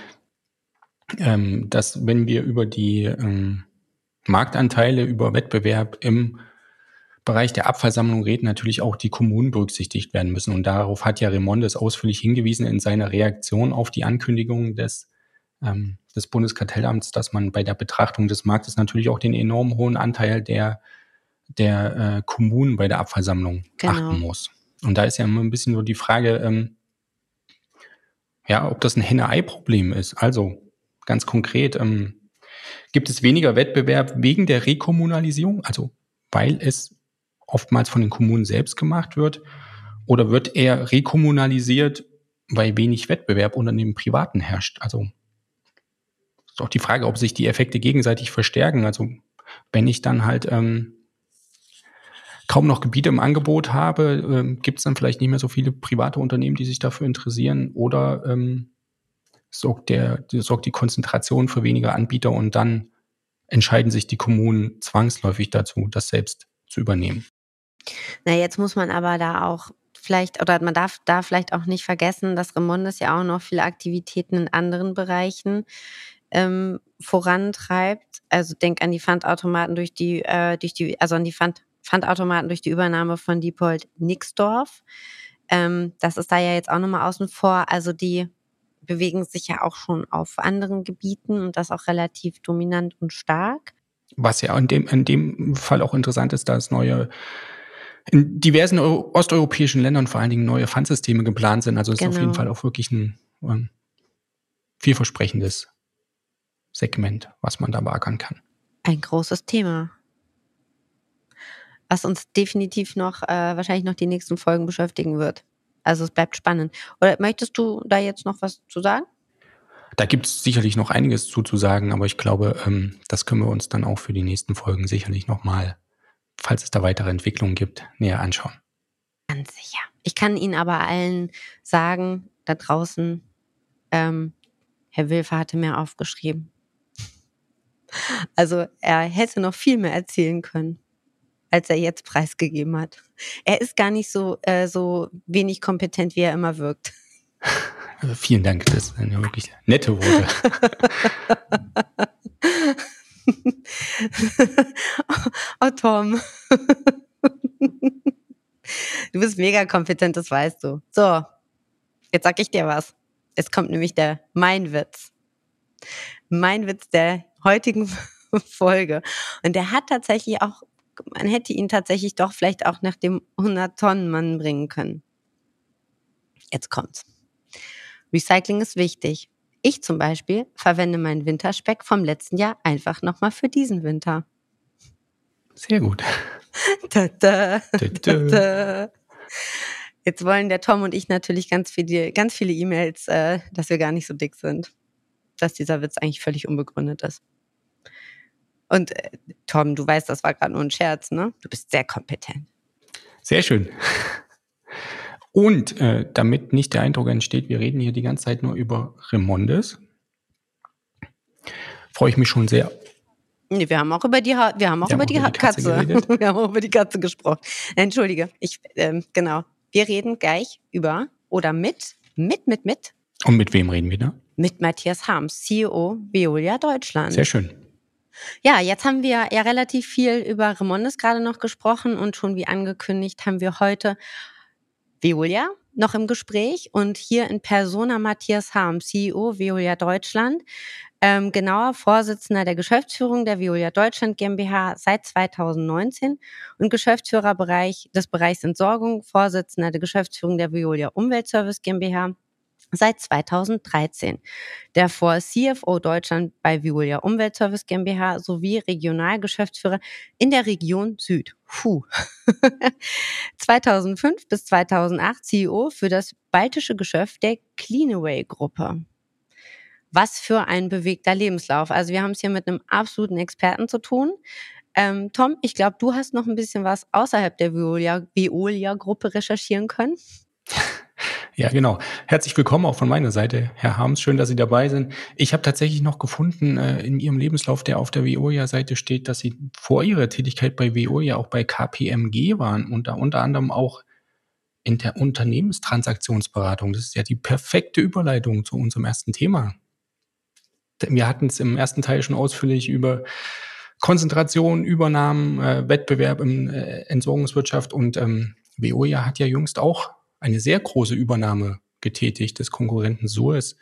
ähm, dass wenn wir über die ähm, Marktanteile, über Wettbewerb im Bereich der Abfallsammlung reden, natürlich auch die Kommunen berücksichtigt werden müssen. Und darauf hat ja Remondes ausführlich hingewiesen in seiner Reaktion auf die Ankündigung des, ähm, des Bundeskartellamts, dass man bei der Betrachtung des Marktes natürlich auch den enorm hohen Anteil der, der äh, Kommunen bei der Abfallsammlung genau. achten muss. Und da ist ja immer ein bisschen so die Frage, ähm, ja, ob das ein Henne-Ei-Problem ist. Also ganz konkret, ähm, gibt es weniger Wettbewerb wegen der Rekommunalisierung, also weil es oftmals von den Kommunen selbst gemacht wird? Oder wird er rekommunalisiert, weil wenig Wettbewerb unter dem Privaten herrscht? Also ist auch die Frage, ob sich die Effekte gegenseitig verstärken. Also wenn ich dann halt ähm, kaum noch Gebiete im Angebot habe, ähm, gibt es dann vielleicht nicht mehr so viele private Unternehmen, die sich dafür interessieren oder ähm, sorgt, der, sorgt die Konzentration für weniger Anbieter und dann entscheiden sich die Kommunen zwangsläufig dazu, das selbst zu übernehmen. Na, jetzt muss man aber da auch vielleicht, oder man darf da vielleicht auch nicht vergessen, dass Remondes ja auch noch viele Aktivitäten in anderen Bereichen ähm, vorantreibt. Also denk an die Pfandautomaten durch die, äh, durch die, also an die Pfand, Pfandautomaten durch die Übernahme von Diepold Nixdorf. Ähm, das ist da ja jetzt auch nochmal außen vor. Also die bewegen sich ja auch schon auf anderen Gebieten und das auch relativ dominant und stark. Was ja in dem, in dem Fall auch interessant ist, da es neue in diversen osteuropäischen Ländern vor allen Dingen neue Pfandsysteme geplant sind. Also es genau. ist auf jeden genau. Fall auch wirklich ein um, vielversprechendes Segment, was man da beackern kann. Ein großes Thema. Was uns definitiv noch, äh, wahrscheinlich noch die nächsten Folgen beschäftigen wird. Also es bleibt spannend. Oder möchtest du da jetzt noch was zu sagen? Da gibt es sicherlich noch einiges zuzusagen, aber ich glaube, ähm, das können wir uns dann auch für die nächsten Folgen sicherlich nochmal, falls es da weitere Entwicklungen gibt, näher anschauen. Ganz sicher. Ich kann Ihnen aber allen sagen, da draußen, ähm, Herr Wilfer hatte mehr aufgeschrieben. Also er hätte noch viel mehr erzählen können als er jetzt preisgegeben hat. Er ist gar nicht so, äh, so wenig kompetent, wie er immer wirkt. Also vielen Dank, das sind ja wirklich nette Worte. oh, Tom. Du bist mega kompetent, das weißt du. So, jetzt sag ich dir was. Es kommt nämlich der Mein Witz. Mein Witz der heutigen Folge. Und der hat tatsächlich auch man hätte ihn tatsächlich doch vielleicht auch nach dem 100-Tonnen-Mann bringen können. Jetzt kommt's. Recycling ist wichtig. Ich zum Beispiel verwende meinen Winterspeck vom letzten Jahr einfach nochmal für diesen Winter. Sehr gut. Da, da, da, Jetzt wollen der Tom und ich natürlich ganz viele, ganz viele E-Mails, äh, dass wir gar nicht so dick sind. Dass dieser Witz eigentlich völlig unbegründet ist. Und äh, Tom, du weißt, das war gerade nur ein Scherz, ne? Du bist sehr kompetent. Sehr schön. Und äh, damit nicht der Eindruck entsteht, wir reden hier die ganze Zeit nur über Remondes, freue ich mich schon sehr. Nee, wir haben auch über die, ha wir haben auch wir über, haben die, über die Katze, Katze wir haben auch über die Katze gesprochen. Entschuldige, ich ähm, genau. Wir reden gleich über oder mit, mit, mit, mit. Und mit wem reden wir da? Mit Matthias Harms, CEO Veolia Deutschland. Sehr schön. Ja, jetzt haben wir ja relativ viel über Remondes gerade noch gesprochen und schon wie angekündigt haben wir heute Veolia noch im Gespräch und hier in Persona Matthias Harm, CEO Veolia Deutschland, ähm, genauer Vorsitzender der Geschäftsführung der Veolia Deutschland GmbH seit 2019 und Geschäftsführerbereich des Bereichs Entsorgung, Vorsitzender der Geschäftsführung der Veolia Umweltservice GmbH seit 2013. Davor CFO Deutschland bei Violia Umweltservice GmbH sowie Regionalgeschäftsführer in der Region Süd. Puh. 2005 bis 2008 CEO für das baltische Geschäft der Cleanaway Gruppe. Was für ein bewegter Lebenslauf. Also wir haben es hier mit einem absoluten Experten zu tun. Ähm, Tom, ich glaube, du hast noch ein bisschen was außerhalb der Veolia-Gruppe recherchieren können. Ja, genau. Herzlich willkommen auch von meiner Seite, Herr Harms. Schön, dass Sie dabei sind. Ich habe tatsächlich noch gefunden äh, in Ihrem Lebenslauf, der auf der Veolia-Seite steht, dass Sie vor Ihrer Tätigkeit bei Veolia auch bei KPMG waren und da unter anderem auch in der Unternehmenstransaktionsberatung. Das ist ja die perfekte Überleitung zu unserem ersten Thema. Wir hatten es im ersten Teil schon ausführlich über Konzentration, Übernahmen, äh, Wettbewerb in äh, Entsorgungswirtschaft und ähm, Veolia hat ja jüngst auch eine sehr große Übernahme getätigt des Konkurrenten Suez.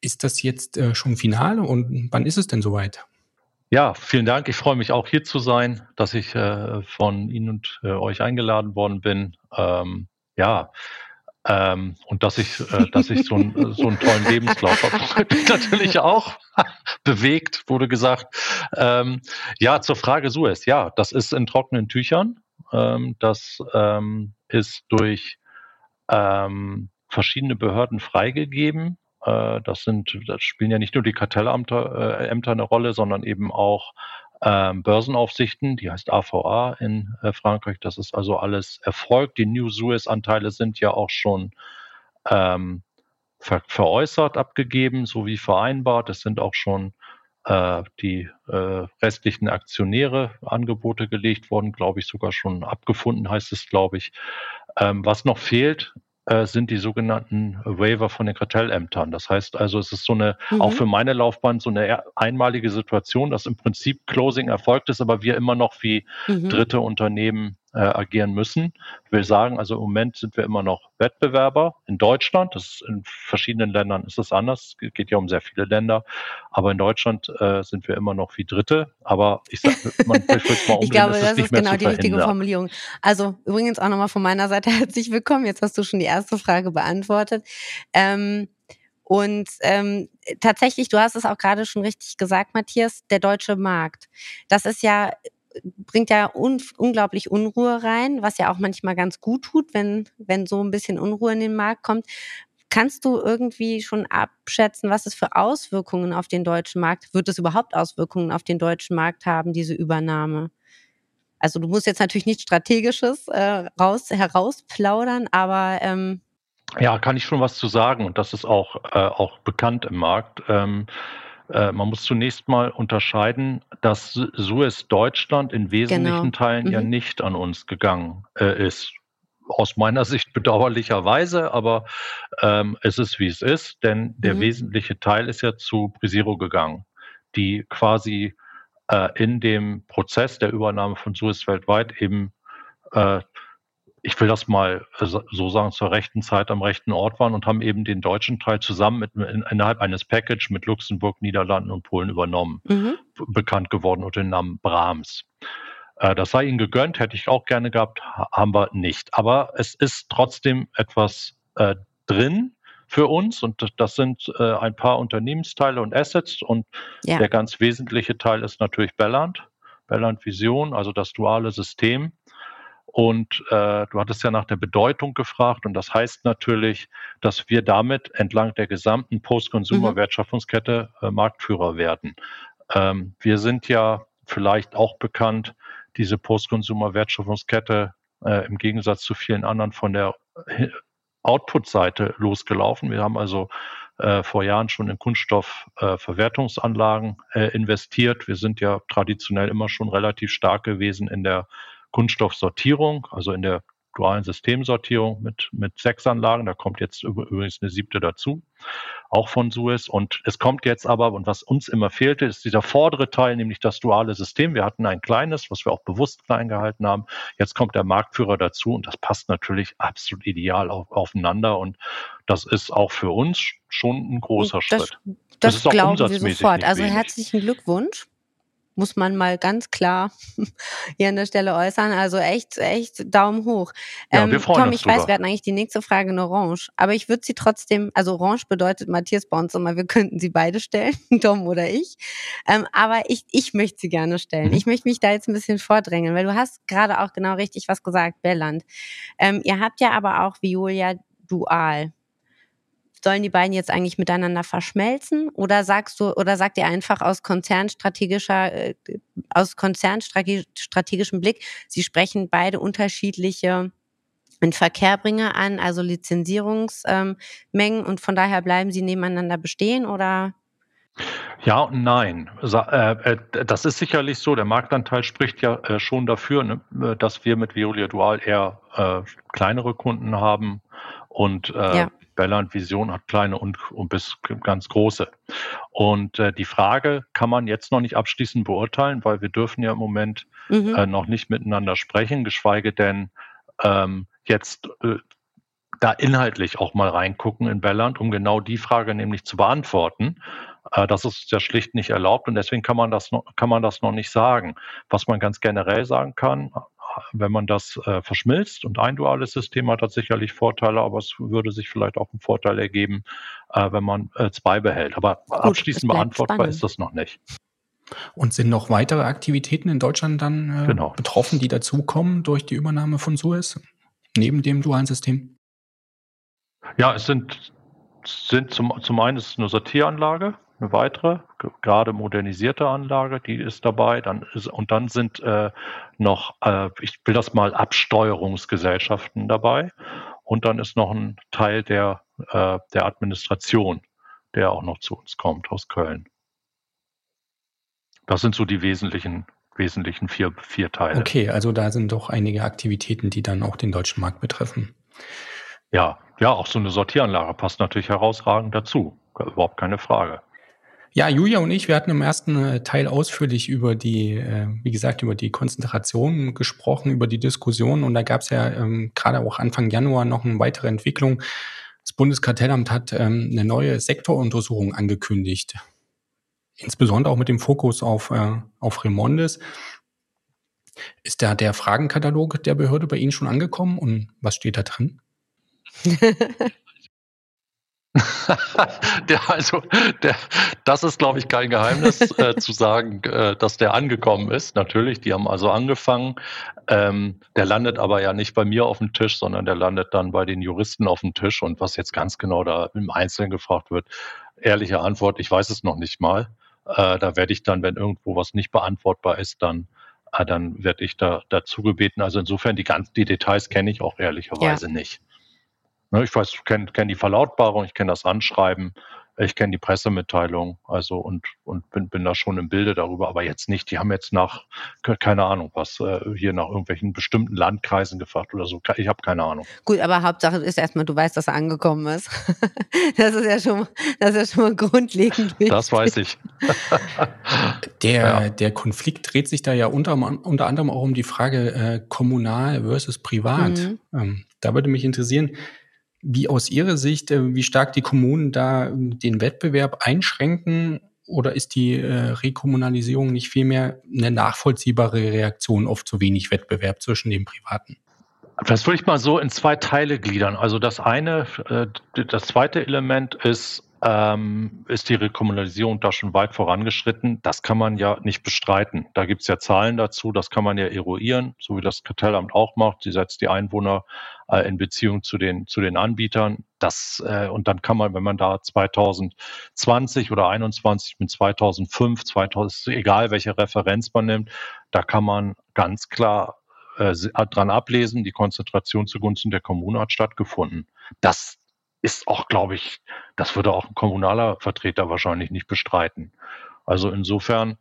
Ist das jetzt äh, schon Finale und wann ist es denn soweit? Ja, vielen Dank. Ich freue mich auch hier zu sein, dass ich äh, von Ihnen und äh, euch eingeladen worden bin. Ähm, ja, ähm, und dass ich, äh, dass ich so, ein, so einen tollen Lebenslauf habe. natürlich auch bewegt, wurde gesagt. Ähm, ja, zur Frage Suez. Ja, das ist in trockenen Tüchern. Ähm, das ähm, ist durch ähm, verschiedene Behörden freigegeben. Äh, das sind, das spielen ja nicht nur die Kartellämter äh, eine Rolle, sondern eben auch ähm, Börsenaufsichten, die heißt AVA in äh, Frankreich. Das ist also alles Erfolg. Die New Suez-Anteile sind ja auch schon ähm, ver veräußert, abgegeben, so wie vereinbart. Es sind auch schon äh, die äh, restlichen Aktionäre Angebote gelegt worden, glaube ich, sogar schon abgefunden, heißt es, glaube ich. Ähm, was noch fehlt, äh, sind die sogenannten Waiver von den Kartellämtern. Das heißt also, es ist so eine, mhm. auch für meine Laufbahn, so eine einmalige Situation, dass im Prinzip Closing erfolgt ist, aber wir immer noch wie mhm. dritte Unternehmen äh, agieren müssen. Ich will sagen, also im Moment sind wir immer noch Wettbewerber in Deutschland. Das in verschiedenen Ländern ist es anders. Es geht ja um sehr viele Länder. Aber in Deutschland äh, sind wir immer noch wie Dritte. Aber ich sage, man mal um. ich glaube, das ist, ist genau die richtige Formulierung. Also übrigens auch nochmal von meiner Seite herzlich willkommen. Jetzt hast du schon die erste Frage beantwortet. Ähm, und ähm, tatsächlich, du hast es auch gerade schon richtig gesagt, Matthias, der deutsche Markt. Das ist ja bringt ja un unglaublich Unruhe rein, was ja auch manchmal ganz gut tut, wenn, wenn so ein bisschen Unruhe in den Markt kommt. Kannst du irgendwie schon abschätzen, was es für Auswirkungen auf den deutschen Markt, wird es überhaupt Auswirkungen auf den deutschen Markt haben, diese Übernahme? Also du musst jetzt natürlich nichts Strategisches äh, raus, herausplaudern, aber ähm ja, kann ich schon was zu sagen und das ist auch, äh, auch bekannt im Markt. Ähm, äh, man muss zunächst mal unterscheiden, dass Suez Deutschland in wesentlichen genau. Teilen mhm. ja nicht an uns gegangen äh, ist. Aus meiner Sicht bedauerlicherweise, aber ähm, es ist wie es ist, denn der mhm. wesentliche Teil ist ja zu Brisiro gegangen, die quasi äh, in dem Prozess der Übernahme von Suez weltweit eben äh, ich will das mal äh, so sagen, zur rechten Zeit am rechten Ort waren und haben eben den deutschen Teil zusammen mit, innerhalb eines Package mit Luxemburg, Niederlanden und Polen übernommen, mhm. bekannt geworden unter dem Namen Brahms. Äh, das sei ihnen gegönnt, hätte ich auch gerne gehabt, haben wir nicht. Aber es ist trotzdem etwas äh, drin für uns und das sind äh, ein paar Unternehmensteile und Assets und ja. der ganz wesentliche Teil ist natürlich Belland, Belland Vision, also das duale System und äh, du hattest ja nach der Bedeutung gefragt und das heißt natürlich, dass wir damit entlang der gesamten Post-Consumer-Wertschöpfungskette äh, Marktführer werden. Ähm, wir sind ja vielleicht auch bekannt, diese Post-Consumer-Wertschöpfungskette äh, im Gegensatz zu vielen anderen von der Output-Seite losgelaufen. Wir haben also äh, vor Jahren schon in Kunststoffverwertungsanlagen äh, äh, investiert. Wir sind ja traditionell immer schon relativ stark gewesen in der Kunststoffsortierung, also in der dualen Systemsortierung mit, mit sechs Anlagen. Da kommt jetzt übrigens eine siebte dazu, auch von Suez. Und es kommt jetzt aber, und was uns immer fehlte, ist dieser vordere Teil, nämlich das duale System. Wir hatten ein kleines, was wir auch bewusst klein gehalten haben. Jetzt kommt der Marktführer dazu und das passt natürlich absolut ideal auf, aufeinander. Und das ist auch für uns schon ein großer das, Schritt. Das, das glauben wir sofort. Also herzlichen Glückwunsch muss man mal ganz klar hier an der Stelle äußern. Also echt, echt Daumen hoch. Ja, ähm, wir freuen Tom, ich drüber. weiß, wir hatten eigentlich die nächste Frage in Orange, aber ich würde sie trotzdem, also Orange bedeutet Matthias bei uns immer, wir könnten sie beide stellen, Tom oder ich. Ähm, aber ich, ich möchte sie gerne stellen. Mhm. Ich möchte mich da jetzt ein bisschen vordrängeln, weil du hast gerade auch genau richtig was gesagt, Belland. Ähm, ihr habt ja aber auch Viola dual sollen die beiden jetzt eigentlich miteinander verschmelzen oder sagst du oder sagt ihr einfach aus konzernstrategischer äh, aus konzernstrategischem Blick, sie sprechen beide unterschiedliche in Verkehrbringer an, also Lizenzierungsmengen ähm, und von daher bleiben sie nebeneinander bestehen oder? Ja und nein. Äh, äh, das ist sicherlich so. Der Marktanteil spricht ja schon dafür, ne, dass wir mit Veolia Dual eher kleinere Kunden haben und ja. Belland Vision hat kleine und, und bis ganz große. Und äh, die Frage kann man jetzt noch nicht abschließend beurteilen, weil wir dürfen ja im Moment mhm. äh, noch nicht miteinander sprechen, geschweige denn ähm, jetzt äh, da inhaltlich auch mal reingucken in Belland, um genau die Frage nämlich zu beantworten. Äh, das ist ja schlicht nicht erlaubt und deswegen kann man das noch, kann man das noch nicht sagen. Was man ganz generell sagen kann, wenn man das äh, verschmilzt und ein duales System hat, hat sicherlich Vorteile, aber es würde sich vielleicht auch ein Vorteil ergeben, äh, wenn man äh, zwei behält. Aber Gut, abschließend beantwortbar spannend. ist das noch nicht. Und sind noch weitere Aktivitäten in Deutschland dann äh, genau. betroffen, die dazukommen durch die Übernahme von Suez, neben dem dualen System? Ja, es sind sind zum, zum einen ist es eine Sortieranlage, eine weitere, gerade modernisierte Anlage, die ist dabei. Dann ist, und dann sind äh, noch, äh, ich will das mal Absteuerungsgesellschaften dabei. Und dann ist noch ein Teil der, äh, der Administration, der auch noch zu uns kommt aus Köln. Das sind so die wesentlichen, wesentlichen vier, vier Teile. Okay, also da sind doch einige Aktivitäten, die dann auch den deutschen Markt betreffen. Ja, ja, auch so eine Sortieranlage passt natürlich herausragend dazu. Überhaupt keine Frage. Ja, Julia und ich, wir hatten im ersten äh, Teil ausführlich über die, äh, wie gesagt, über die Konzentration gesprochen, über die Diskussion. Und da gab es ja ähm, gerade auch Anfang Januar noch eine weitere Entwicklung. Das Bundeskartellamt hat ähm, eine neue Sektoruntersuchung angekündigt. Insbesondere auch mit dem Fokus auf, äh, auf Remondes. Ist da der Fragenkatalog der Behörde bei Ihnen schon angekommen und was steht da drin? der, also, der, das ist, glaube ich, kein Geheimnis äh, zu sagen, äh, dass der angekommen ist. Natürlich, die haben also angefangen. Ähm, der landet aber ja nicht bei mir auf dem Tisch, sondern der landet dann bei den Juristen auf dem Tisch. Und was jetzt ganz genau da im Einzelnen gefragt wird, ehrliche Antwort, ich weiß es noch nicht mal. Äh, da werde ich dann, wenn irgendwo was nicht beantwortbar ist, dann äh, dann werde ich da dazu gebeten. Also insofern die ganzen die Details kenne ich auch ehrlicherweise ja. nicht. Ne, ich weiß, ich kenne kenn die Verlautbarung, ich kenne das Anschreiben, ich kenne die Pressemitteilung, also und, und bin, bin da schon im Bilde darüber, aber jetzt nicht. Die haben jetzt nach, keine Ahnung, was, äh, hier nach irgendwelchen bestimmten Landkreisen gefragt oder so. Ich habe keine Ahnung. Gut, aber Hauptsache ist erstmal, du weißt, dass er angekommen ist. Das ist ja schon, das ist ja schon mal grundlegend wichtig. Das weiß ich. Der, ja. der Konflikt dreht sich da ja unter, unter anderem auch um die Frage äh, kommunal versus privat. Mhm. Ähm, da würde mich interessieren, wie aus Ihrer Sicht, äh, wie stark die Kommunen da ähm, den Wettbewerb einschränken oder ist die äh, Rekommunalisierung nicht vielmehr eine nachvollziehbare Reaktion auf zu wenig Wettbewerb zwischen den Privaten? Das würde ich mal so in zwei Teile gliedern. Also das eine, äh, das zweite Element ist ähm, ist die Rekommunalisierung da schon weit vorangeschritten. Das kann man ja nicht bestreiten. Da gibt es ja Zahlen dazu, das kann man ja eruieren, so wie das Kartellamt auch macht. Sie setzt die Einwohner äh, in Beziehung zu den, zu den Anbietern. Das, äh, und dann kann man, wenn man da 2020 oder 21 mit 2005, 2000, egal welche Referenz man nimmt, da kann man ganz klar äh, dran ablesen, die Konzentration zugunsten der Kommune hat stattgefunden. Das, ist auch, glaube ich, das würde auch ein kommunaler Vertreter wahrscheinlich nicht bestreiten. Also insofern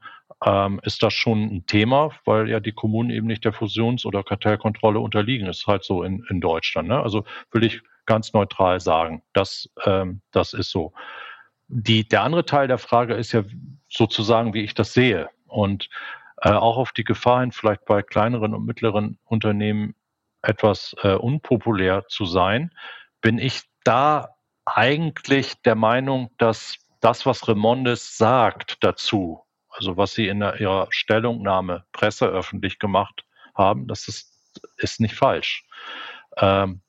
ähm, ist das schon ein Thema, weil ja die Kommunen eben nicht der Fusions- oder Kartellkontrolle unterliegen. Ist halt so in, in Deutschland. Ne? Also will ich ganz neutral sagen, das, ähm, das ist so. Die, der andere Teil der Frage ist ja sozusagen, wie ich das sehe. Und äh, auch auf die Gefahr hin, vielleicht bei kleineren und mittleren Unternehmen etwas äh, unpopulär zu sein, bin ich da eigentlich der Meinung, dass das, was Remondes sagt dazu, also was sie in ihrer Stellungnahme presseöffentlich gemacht haben, das ist, ist nicht falsch. Ähm,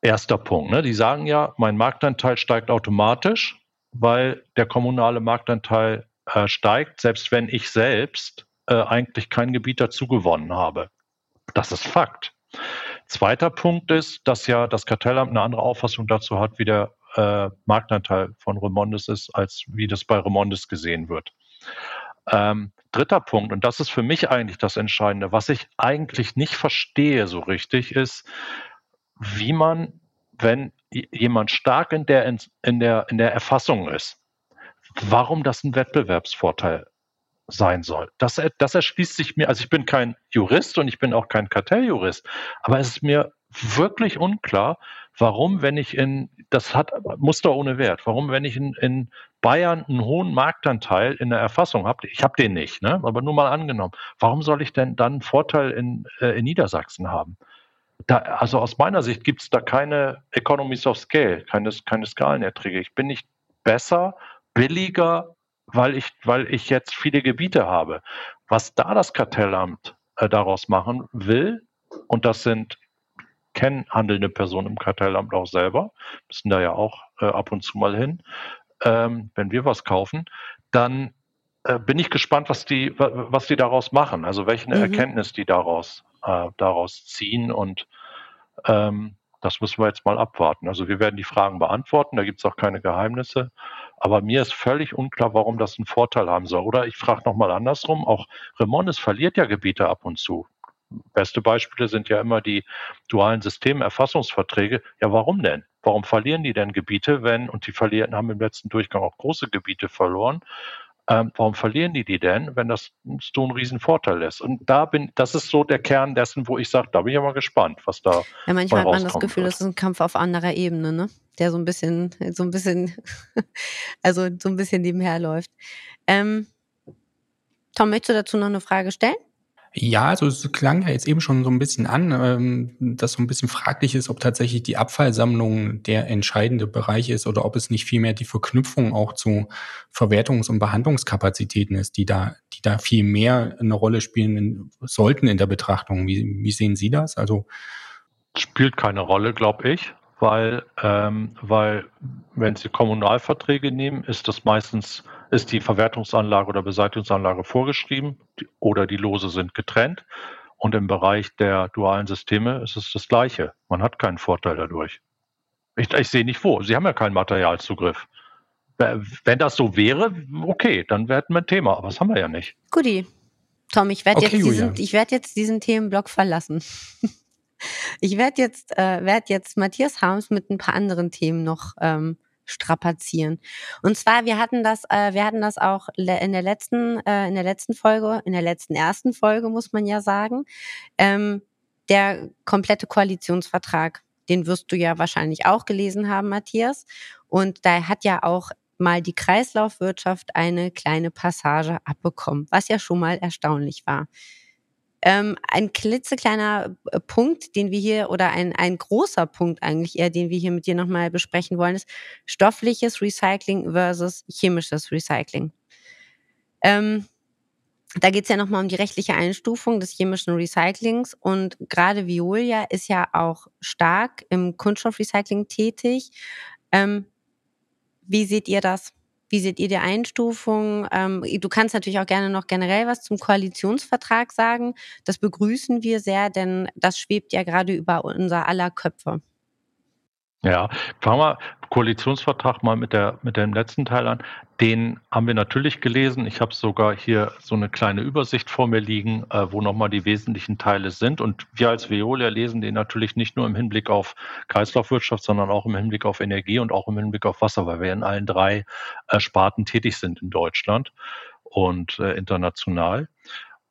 erster Punkt. Ne? Die sagen ja, mein Marktanteil steigt automatisch, weil der kommunale Marktanteil äh, steigt, selbst wenn ich selbst äh, eigentlich kein Gebiet dazu gewonnen habe. Das ist Fakt. Zweiter Punkt ist, dass ja das Kartellamt eine andere Auffassung dazu hat, wie der äh, Marktanteil von Remondes ist, als wie das bei Remondes gesehen wird. Ähm, dritter Punkt, und das ist für mich eigentlich das Entscheidende, was ich eigentlich nicht verstehe so richtig, ist, wie man, wenn jemand stark in der, in der, in der Erfassung ist, warum das ein Wettbewerbsvorteil sein soll. Das, das erschließt sich mir, also ich bin kein Jurist und ich bin auch kein Kartelljurist, aber es ist mir wirklich unklar, warum, wenn ich in, das hat Muster ohne Wert, warum, wenn ich in, in Bayern einen hohen Marktanteil in der Erfassung habe, ich habe den nicht, ne, aber nur mal angenommen, warum soll ich denn dann einen Vorteil in, äh, in Niedersachsen haben? Da, also aus meiner Sicht gibt es da keine Economies of Scale, keine, keine Skalenerträge. Ich bin nicht besser, billiger weil ich, weil ich jetzt viele Gebiete habe. Was da das Kartellamt äh, daraus machen will, und das sind kennen handelnde Personen im Kartellamt auch selber, müssen da ja auch äh, ab und zu mal hin, ähm, wenn wir was kaufen, dann äh, bin ich gespannt, was die, was die daraus machen, also welche mhm. Erkenntnis die daraus, äh, daraus ziehen und ähm, Das müssen wir jetzt mal abwarten. Also wir werden die Fragen beantworten, da gibt es auch keine Geheimnisse. Aber mir ist völlig unklar, warum das einen Vorteil haben soll. Oder ich frage nochmal andersrum, auch Remonis verliert ja Gebiete ab und zu. Beste Beispiele sind ja immer die dualen Systemerfassungsverträge. Ja, warum denn? Warum verlieren die denn Gebiete, wenn, und die verlieren, haben im letzten Durchgang auch große Gebiete verloren, ähm, warum verlieren die die denn, wenn das so ein Riesenvorteil ist? Und da bin, das ist so der Kern dessen, wo ich sage, da bin ich aber gespannt, was da. Ja, manchmal hat man das Gefühl, wird. das ist ein Kampf auf anderer Ebene, ne? Der so ein bisschen, so ein bisschen, also so ein bisschen nebenher läuft. Ähm, Tom, möchtest du dazu noch eine Frage stellen? Ja, also es klang ja jetzt eben schon so ein bisschen an, ähm, dass so ein bisschen fraglich ist, ob tatsächlich die Abfallsammlung der entscheidende Bereich ist oder ob es nicht vielmehr die Verknüpfung auch zu Verwertungs- und Behandlungskapazitäten ist, die da, die da viel mehr eine Rolle spielen sollten in der Betrachtung. Wie, wie sehen Sie das? Also spielt keine Rolle, glaube ich, weil, ähm, weil wenn Sie Kommunalverträge nehmen, ist das meistens ist die Verwertungsanlage oder Beseitigungsanlage vorgeschrieben oder die Lose sind getrennt. Und im Bereich der dualen Systeme ist es das Gleiche. Man hat keinen Vorteil dadurch. Ich, ich sehe nicht wo. Sie haben ja keinen Materialzugriff. Wenn das so wäre, okay, dann hätten wir ein Thema. Aber das haben wir ja nicht. Guti. Tom, ich werde okay, jetzt, werd jetzt diesen Themenblock verlassen. ich werde jetzt, äh, werd jetzt Matthias Harms mit ein paar anderen Themen noch ähm, strapazieren. Und zwar, wir hatten das, äh, wir hatten das auch in der letzten, äh, in der letzten Folge, in der letzten ersten Folge, muss man ja sagen. Ähm, der komplette Koalitionsvertrag, den wirst du ja wahrscheinlich auch gelesen haben, Matthias. Und da hat ja auch mal die Kreislaufwirtschaft eine kleine Passage abbekommen, was ja schon mal erstaunlich war. Ähm, ein klitzekleiner äh, Punkt, den wir hier, oder ein, ein großer Punkt eigentlich eher, den wir hier mit dir nochmal besprechen wollen, ist stoffliches Recycling versus chemisches Recycling. Ähm, da geht es ja nochmal um die rechtliche Einstufung des chemischen Recyclings und gerade Violia ist ja auch stark im Kunststoffrecycling tätig. Ähm, wie seht ihr das? Wie seht ihr die Einstufung? Ähm, du kannst natürlich auch gerne noch generell was zum Koalitionsvertrag sagen. Das begrüßen wir sehr, denn das schwebt ja gerade über unser aller Köpfe. Ja, fangen wir Koalitionsvertrag mal mit, der, mit dem letzten Teil an. Den haben wir natürlich gelesen. Ich habe sogar hier so eine kleine Übersicht vor mir liegen, äh, wo nochmal die wesentlichen Teile sind. Und wir als Veolia lesen den natürlich nicht nur im Hinblick auf Kreislaufwirtschaft, sondern auch im Hinblick auf Energie und auch im Hinblick auf Wasser, weil wir in allen drei äh, Sparten tätig sind in Deutschland und äh, international.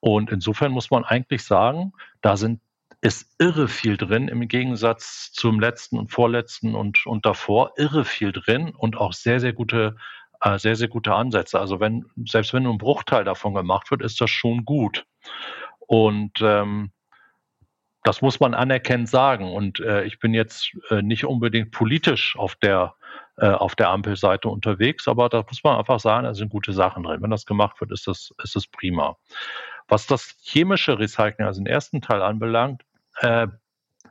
Und insofern muss man eigentlich sagen, da sind ist irre viel drin im Gegensatz zum letzten und vorletzten und, und davor. Irre viel drin und auch sehr, sehr gute, äh, sehr, sehr gute Ansätze. Also wenn, selbst wenn nur ein Bruchteil davon gemacht wird, ist das schon gut. Und ähm, das muss man anerkennend sagen. Und äh, ich bin jetzt äh, nicht unbedingt politisch auf der, äh, auf der Ampelseite unterwegs, aber da muss man einfach sagen, da sind gute Sachen drin. Wenn das gemacht wird, ist das, ist das prima. Was das chemische Recycling, also den ersten Teil anbelangt, äh,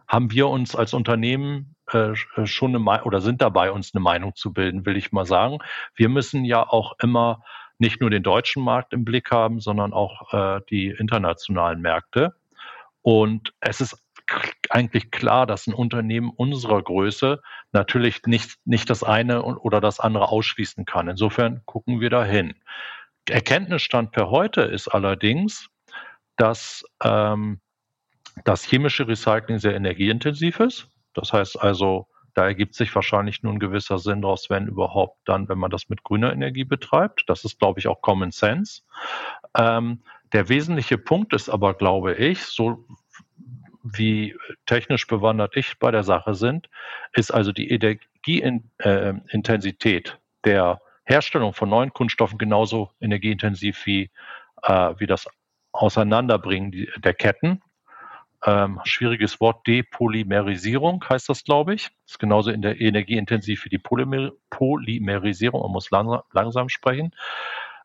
haben wir uns als Unternehmen äh, äh schon eine oder sind dabei, uns eine Meinung zu bilden, will ich mal sagen. Wir müssen ja auch immer nicht nur den deutschen Markt im Blick haben, sondern auch die internationalen Märkte. Und es ist eigentlich klar, dass ein Unternehmen unserer Größe natürlich nicht, nicht das eine oder das andere ausschließen kann. Insofern gucken wir dahin. Erkenntnisstand per heute ist allerdings, dass ähm, das chemische Recycling sehr energieintensiv ist. Das heißt also, da ergibt sich wahrscheinlich nur ein gewisser Sinn daraus, wenn überhaupt dann, wenn man das mit grüner Energie betreibt. Das ist, glaube ich, auch Common Sense. Ähm, der wesentliche Punkt ist aber, glaube ich, so wie technisch bewandert ich bei der Sache sind, ist also die Energieintensität äh, der Herstellung von neuen Kunststoffen genauso energieintensiv wie, äh, wie das Auseinanderbringen der Ketten ähm, schwieriges Wort, Depolymerisierung heißt das, glaube ich. Ist genauso in der energieintensiv wie die Polymer Polymerisierung. Man muss langsam, langsam sprechen.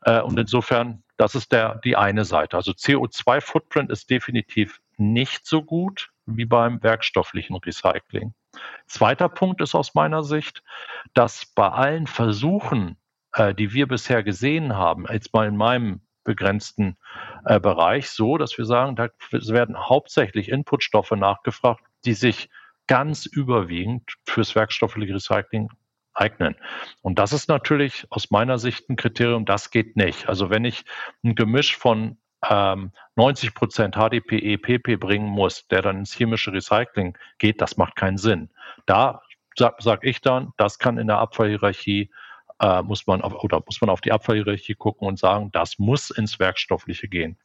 Äh, und insofern, das ist der, die eine Seite. Also CO2-Footprint ist definitiv nicht so gut wie beim werkstofflichen Recycling. Zweiter Punkt ist aus meiner Sicht, dass bei allen Versuchen, äh, die wir bisher gesehen haben, jetzt mal in meinem begrenzten äh, Bereich so, dass wir sagen, da werden hauptsächlich Inputstoffe nachgefragt, die sich ganz überwiegend fürs werkstoffliche Recycling eignen. Und das ist natürlich aus meiner Sicht ein Kriterium, das geht nicht. Also wenn ich ein Gemisch von ähm, 90 Prozent HDPE, PP bringen muss, der dann ins chemische Recycling geht, das macht keinen Sinn. Da sage sag ich dann, das kann in der Abfallhierarchie äh, muss man auf, oder muss man auf die Abfallhierarchie gucken und sagen, das muss ins Werkstoffliche gehen.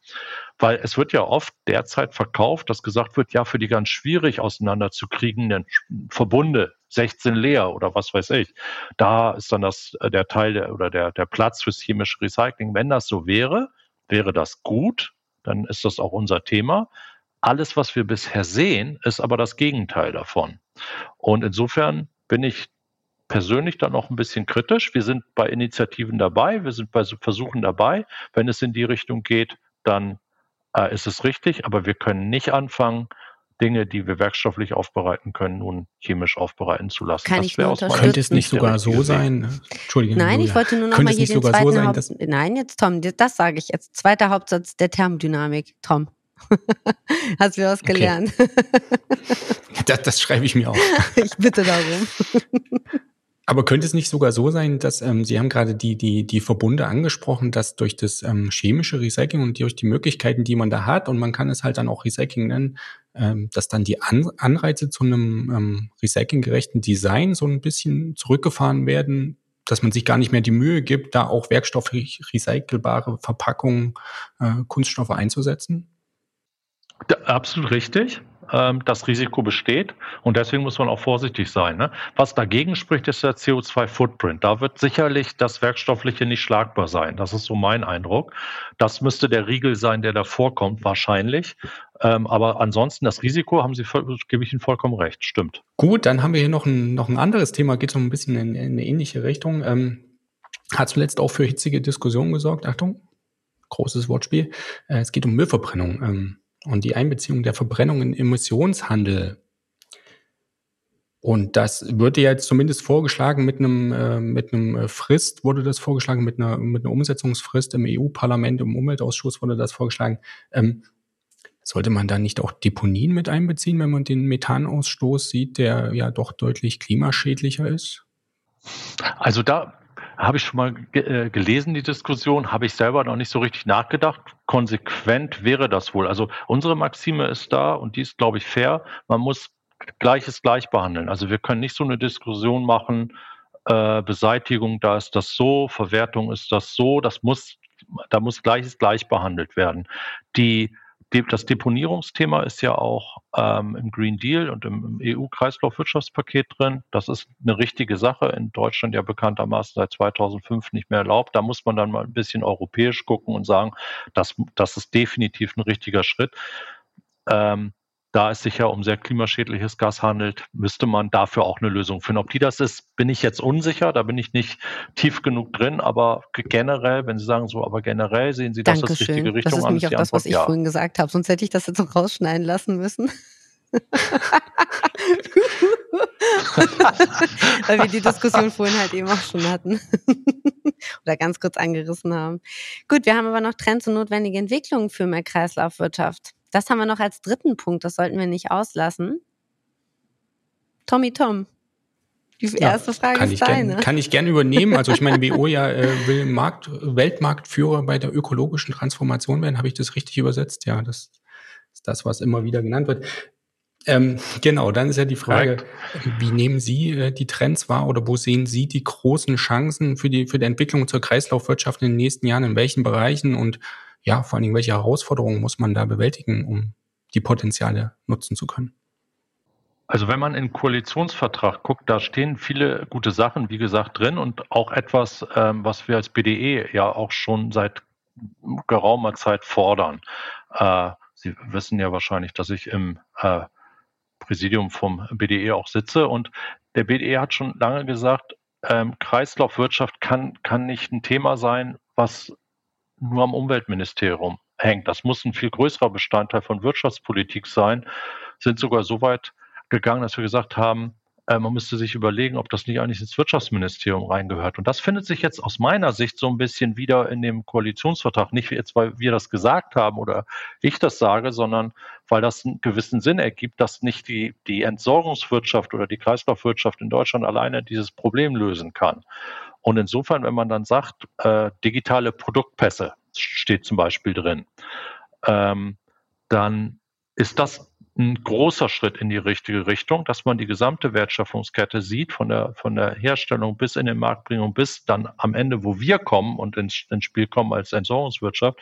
Weil es wird ja oft derzeit verkauft, dass gesagt wird, ja, für die ganz schwierig auseinanderzukriegenden Verbunde, 16 leer oder was weiß ich, da ist dann das, äh, der Teil der, oder der, der Platz fürs chemische Recycling. Wenn das so wäre, wäre das gut, dann ist das auch unser Thema. Alles, was wir bisher sehen, ist aber das Gegenteil davon. Und insofern bin ich persönlich dann noch ein bisschen kritisch. Wir sind bei Initiativen dabei, wir sind bei Versuchen dabei. Wenn es in die Richtung geht, dann äh, ist es richtig, aber wir können nicht anfangen, Dinge, die wir werkstofflich aufbereiten können, nun chemisch aufbereiten zu lassen. Kann das ich nur Könnte es nicht sogar so sein? Entschuldigung. Nein, ich wollte nur noch mal hier den zweiten so sein, Haupt Nein, jetzt Tom, das sage ich jetzt. Zweiter Hauptsatz der Thermodynamik. Tom. Hast du was gelernt? Okay. das, das schreibe ich mir auf. ich bitte darum. Aber könnte es nicht sogar so sein, dass ähm, Sie haben gerade die, die, die Verbunde angesprochen, dass durch das ähm, chemische Recycling und durch die Möglichkeiten, die man da hat, und man kann es halt dann auch Recycling nennen, ähm, dass dann die An Anreize zu einem ähm, recyclinggerechten Design so ein bisschen zurückgefahren werden, dass man sich gar nicht mehr die Mühe gibt, da auch werkstofflich recycelbare Verpackungen, äh, Kunststoffe einzusetzen? Absolut richtig. Ähm, das Risiko besteht und deswegen muss man auch vorsichtig sein. Ne? Was dagegen spricht, ist der CO2-Footprint. Da wird sicherlich das Werkstoffliche nicht schlagbar sein. Das ist so mein Eindruck. Das müsste der Riegel sein, der davor kommt, wahrscheinlich. Ähm, aber ansonsten das Risiko, haben Sie, gebe ich Ihnen vollkommen recht, stimmt. Gut, dann haben wir hier noch ein, noch ein anderes Thema, geht so ein bisschen in, in eine ähnliche Richtung. Ähm, hat zuletzt auch für hitzige Diskussionen gesorgt. Achtung, großes Wortspiel. Äh, es geht um Müllverbrennung. Ähm, und die Einbeziehung der Verbrennung in Emissionshandel. Und das würde jetzt zumindest vorgeschlagen mit einem, äh, mit einem äh, Frist, wurde das vorgeschlagen, mit einer, mit einer Umsetzungsfrist im EU-Parlament, im Umweltausschuss wurde das vorgeschlagen. Ähm, sollte man da nicht auch Deponien mit einbeziehen, wenn man den Methanausstoß sieht, der ja doch deutlich klimaschädlicher ist? Also da habe ich schon mal ge äh, gelesen, die Diskussion, habe ich selber noch nicht so richtig nachgedacht. Konsequent wäre das wohl. Also unsere Maxime ist da und die ist, glaube ich, fair. Man muss Gleiches gleich behandeln. Also wir können nicht so eine Diskussion machen, äh, Beseitigung, da ist das so, Verwertung ist das so, das muss, da muss Gleiches gleich behandelt werden. Die das Deponierungsthema ist ja auch ähm, im Green Deal und im, im EU-Kreislaufwirtschaftspaket drin. Das ist eine richtige Sache, in Deutschland ja bekanntermaßen seit 2005 nicht mehr erlaubt. Da muss man dann mal ein bisschen europäisch gucken und sagen, das, das ist definitiv ein richtiger Schritt. Ähm, da es sich ja um sehr klimaschädliches Gas handelt, müsste man dafür auch eine Lösung finden. Ob die das ist, bin ich jetzt unsicher, da bin ich nicht tief genug drin, aber generell, wenn Sie sagen so, aber generell sehen Sie das als richtige Richtung Das ist nämlich auch das, was ich ja. vorhin gesagt habe, sonst hätte ich das jetzt noch rausschneiden lassen müssen. Weil wir die Diskussion vorhin halt eben auch schon hatten. Oder ganz kurz angerissen haben. Gut, wir haben aber noch Trends und notwendige Entwicklungen für mehr Kreislaufwirtschaft. Das haben wir noch als dritten Punkt, das sollten wir nicht auslassen. Tommy Tom. Die erste ja, Frage ist deine. Gern, kann ich gerne übernehmen. Also ich meine, BO ja äh, will Markt, Weltmarktführer bei der ökologischen Transformation werden. Habe ich das richtig übersetzt? Ja, das ist das, was immer wieder genannt wird. Ähm, genau, dann ist ja die Frage, Correct. wie nehmen Sie äh, die Trends wahr oder wo sehen Sie die großen Chancen für die, für die Entwicklung zur Kreislaufwirtschaft in den nächsten Jahren? In welchen Bereichen und ja, vor allen Dingen, welche Herausforderungen muss man da bewältigen, um die Potenziale nutzen zu können? Also wenn man in Koalitionsvertrag guckt, da stehen viele gute Sachen, wie gesagt, drin und auch etwas, ähm, was wir als BDE ja auch schon seit geraumer Zeit fordern. Äh, Sie wissen ja wahrscheinlich, dass ich im äh, Präsidium vom BDE auch sitze und der BDE hat schon lange gesagt, ähm, Kreislaufwirtschaft kann, kann nicht ein Thema sein, was nur am Umweltministerium hängt. Das muss ein viel größerer Bestandteil von Wirtschaftspolitik sein. Sind sogar so weit gegangen, dass wir gesagt haben, äh, man müsste sich überlegen, ob das nicht eigentlich ins Wirtschaftsministerium reingehört. Und das findet sich jetzt aus meiner Sicht so ein bisschen wieder in dem Koalitionsvertrag. Nicht jetzt, weil wir das gesagt haben oder ich das sage, sondern weil das einen gewissen Sinn ergibt, dass nicht die, die Entsorgungswirtschaft oder die Kreislaufwirtschaft in Deutschland alleine dieses Problem lösen kann. Und insofern, wenn man dann sagt, äh, digitale Produktpässe steht zum Beispiel drin, ähm, dann ist das ein großer Schritt in die richtige Richtung, dass man die gesamte Wertschöpfungskette sieht, von der, von der Herstellung bis in den Marktbringung, bis dann am Ende, wo wir kommen und ins, ins Spiel kommen als Entsorgungswirtschaft,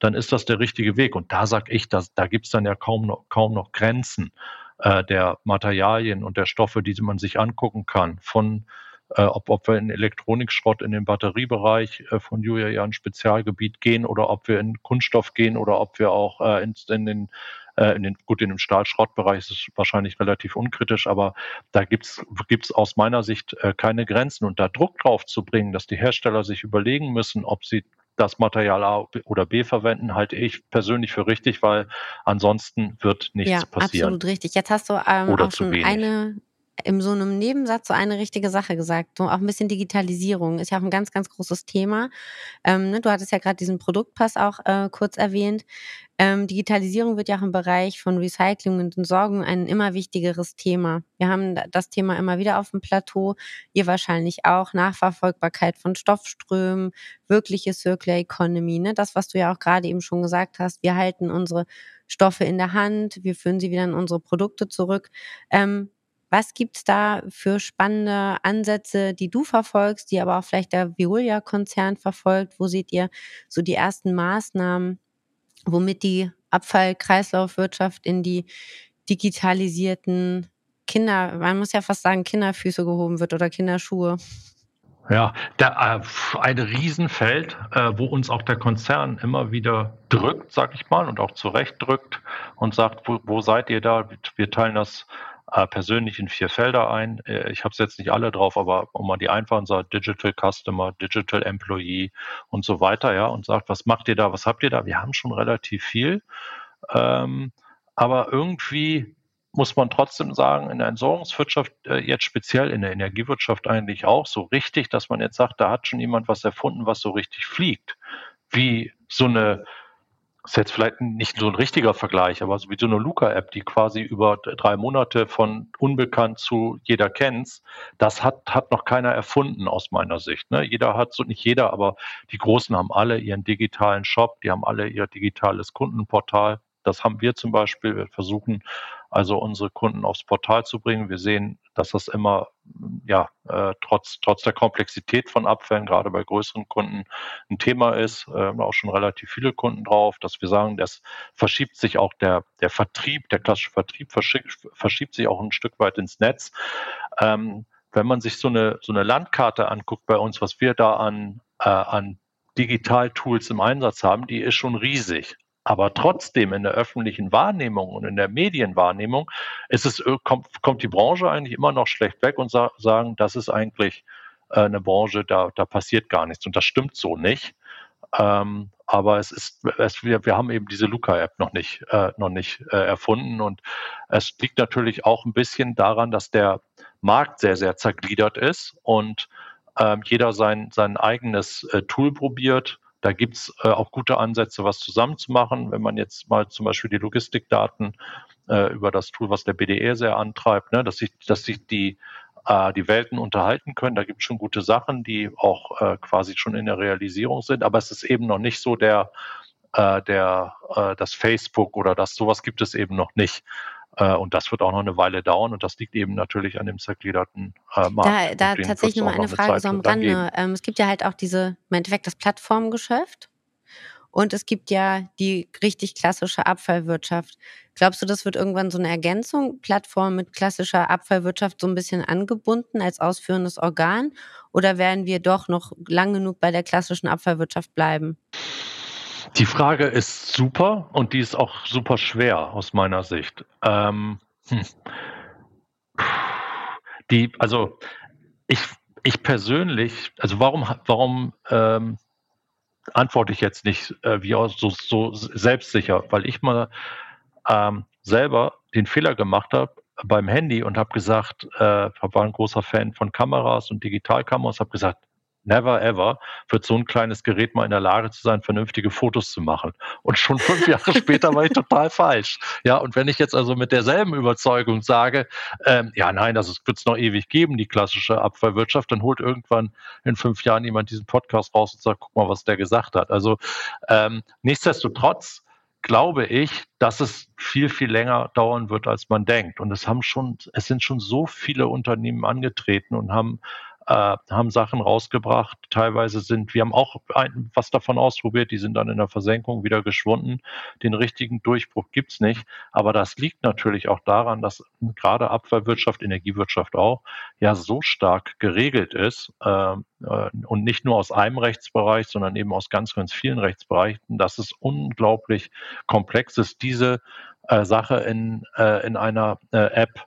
dann ist das der richtige Weg. Und da sage ich, dass, da gibt es dann ja kaum noch, kaum noch Grenzen äh, der Materialien und der Stoffe, die man sich angucken kann, von äh, ob, ob wir in Elektronikschrott in den Batteriebereich äh, von Julia ja ein Spezialgebiet gehen oder ob wir in Kunststoff gehen oder ob wir auch äh, in, in den äh, in den, gut, in dem Stahlschrottbereich ist es wahrscheinlich relativ unkritisch, aber da gibt's gibt's aus meiner Sicht äh, keine Grenzen. Und da Druck drauf zu bringen, dass die Hersteller sich überlegen müssen, ob sie das Material A oder B verwenden, halte ich persönlich für richtig, weil ansonsten wird nichts ja, passieren. Absolut richtig. Jetzt hast du ähm, auch schon eine in so einem Nebensatz so eine richtige Sache gesagt. So auch ein bisschen Digitalisierung ist ja auch ein ganz, ganz großes Thema. Ähm, ne, du hattest ja gerade diesen Produktpass auch äh, kurz erwähnt. Ähm, Digitalisierung wird ja auch im Bereich von Recycling und Entsorgung ein immer wichtigeres Thema. Wir haben das Thema immer wieder auf dem Plateau. Ihr wahrscheinlich auch. Nachverfolgbarkeit von Stoffströmen, wirkliche Circular Economy. Ne? Das, was du ja auch gerade eben schon gesagt hast. Wir halten unsere Stoffe in der Hand. Wir führen sie wieder in unsere Produkte zurück. Ähm, was gibt's da für spannende Ansätze, die du verfolgst, die aber auch vielleicht der Veolia-Konzern verfolgt? Wo seht ihr so die ersten Maßnahmen, womit die Abfallkreislaufwirtschaft in die digitalisierten Kinder, man muss ja fast sagen, Kinderfüße gehoben wird oder Kinderschuhe? Ja, da, äh, ein Riesenfeld, äh, wo uns auch der Konzern immer wieder drückt, sag ich mal, und auch zurecht drückt und sagt, wo, wo seid ihr da? Wir teilen das äh, persönlich in vier Felder ein. Äh, ich habe es jetzt nicht alle drauf, aber um mal die einfachen sagt, Digital Customer, Digital Employee und so weiter, ja, und sagt, was macht ihr da, was habt ihr da? Wir haben schon relativ viel. Ähm, aber irgendwie muss man trotzdem sagen, in der Entsorgungswirtschaft, äh, jetzt speziell in der Energiewirtschaft eigentlich auch so richtig, dass man jetzt sagt, da hat schon jemand was erfunden, was so richtig fliegt. Wie so eine ist jetzt vielleicht nicht so ein richtiger Vergleich, aber so wie so eine Luca-App, die quasi über drei Monate von unbekannt zu jeder kennt's, das hat, hat noch keiner erfunden aus meiner Sicht. Ne? Jeder hat, so nicht jeder, aber die Großen haben alle ihren digitalen Shop, die haben alle ihr digitales Kundenportal. Das haben wir zum Beispiel. Wir versuchen also unsere Kunden aufs Portal zu bringen. Wir sehen, dass das immer, ja, äh, trotz, trotz der Komplexität von Abfällen, gerade bei größeren Kunden, ein Thema ist. Äh, auch schon relativ viele Kunden drauf, dass wir sagen, das verschiebt sich auch der, der Vertrieb, der klassische Vertrieb verschiebt, verschiebt sich auch ein Stück weit ins Netz. Ähm, wenn man sich so eine, so eine Landkarte anguckt bei uns, was wir da an, äh, an Digital-Tools im Einsatz haben, die ist schon riesig. Aber trotzdem in der öffentlichen Wahrnehmung und in der Medienwahrnehmung ist es, äh, kommt, kommt die Branche eigentlich immer noch schlecht weg und sa sagen, das ist eigentlich äh, eine Branche, da, da passiert gar nichts. Und das stimmt so nicht. Ähm, aber es ist, es, wir, wir haben eben diese Luca-App noch nicht, äh, noch nicht äh, erfunden. Und es liegt natürlich auch ein bisschen daran, dass der Markt sehr, sehr zergliedert ist und ähm, jeder sein, sein eigenes äh, Tool probiert da gibt's äh, auch gute Ansätze, was zusammenzumachen. Wenn man jetzt mal zum Beispiel die Logistikdaten äh, über das Tool, was der BDE sehr antreibt, ne, dass sich, dass sich die äh, die Welten unterhalten können. Da gibt es schon gute Sachen, die auch äh, quasi schon in der Realisierung sind, aber es ist eben noch nicht so der, äh, der äh, das Facebook oder das sowas gibt es eben noch nicht. Äh, und das wird auch noch eine Weile dauern und das liegt eben natürlich an dem zergliederten äh, Markt. Da, da tatsächlich nochmal eine Frage so am Rande. Ähm, es gibt ja halt auch diese, im Endeffekt das Plattformgeschäft und es gibt ja die richtig klassische Abfallwirtschaft. Glaubst du, das wird irgendwann so eine Ergänzung, Plattform mit klassischer Abfallwirtschaft so ein bisschen angebunden als ausführendes Organ? Oder werden wir doch noch lang genug bei der klassischen Abfallwirtschaft bleiben? Die Frage ist super und die ist auch super schwer aus meiner Sicht. Ähm, hm. Die, also ich, ich persönlich, also warum, warum ähm, antworte ich jetzt nicht äh, wie auch so, so selbstsicher, weil ich mal ähm, selber den Fehler gemacht habe, beim Handy und habe gesagt, äh, war ein großer Fan von Kameras und Digitalkameras, habe gesagt, never ever wird so ein kleines Gerät mal in der Lage zu sein, vernünftige Fotos zu machen. Und schon fünf Jahre später war ich total falsch. Ja, und wenn ich jetzt also mit derselben Überzeugung sage, ähm, ja, nein, das wird es noch ewig geben, die klassische Abfallwirtschaft, dann holt irgendwann in fünf Jahren jemand diesen Podcast raus und sagt, guck mal, was der gesagt hat. Also ähm, nichtsdestotrotz glaube ich, dass es viel, viel länger dauern wird, als man denkt. Und es haben schon, es sind schon so viele Unternehmen angetreten und haben äh, haben Sachen rausgebracht. Teilweise sind, wir haben auch ein, was davon ausprobiert, die sind dann in der Versenkung wieder geschwunden. Den richtigen Durchbruch gibt's nicht. Aber das liegt natürlich auch daran, dass gerade Abfallwirtschaft, Energiewirtschaft auch, ja so stark geregelt ist äh, äh, und nicht nur aus einem Rechtsbereich, sondern eben aus ganz, ganz vielen Rechtsbereichen, dass es unglaublich komplex ist, diese äh, Sache in, äh, in einer äh, App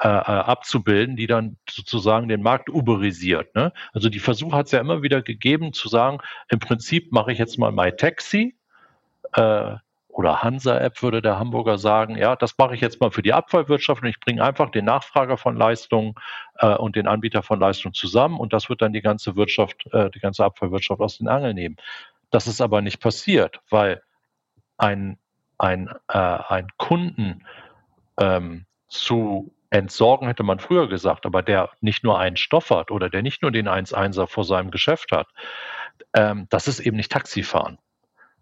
äh, äh, abzubilden, die dann sozusagen den Markt uberisiert. Ne? Also die Versuche hat es ja immer wieder gegeben zu sagen, im Prinzip mache ich jetzt mal MyTaxi äh, oder Hansa-App würde der Hamburger sagen, ja, das mache ich jetzt mal für die Abfallwirtschaft und ich bringe einfach den Nachfrager von Leistungen äh, und den Anbieter von Leistungen zusammen und das wird dann die ganze Wirtschaft, äh, die ganze Abfallwirtschaft aus den Angeln nehmen. Das ist aber nicht passiert, weil ein, ein, äh, ein Kunden ähm, zu entsorgen, hätte man früher gesagt, aber der nicht nur einen Stoff hat oder der nicht nur den 1-1er vor seinem Geschäft hat, ähm, das ist eben nicht Taxifahren.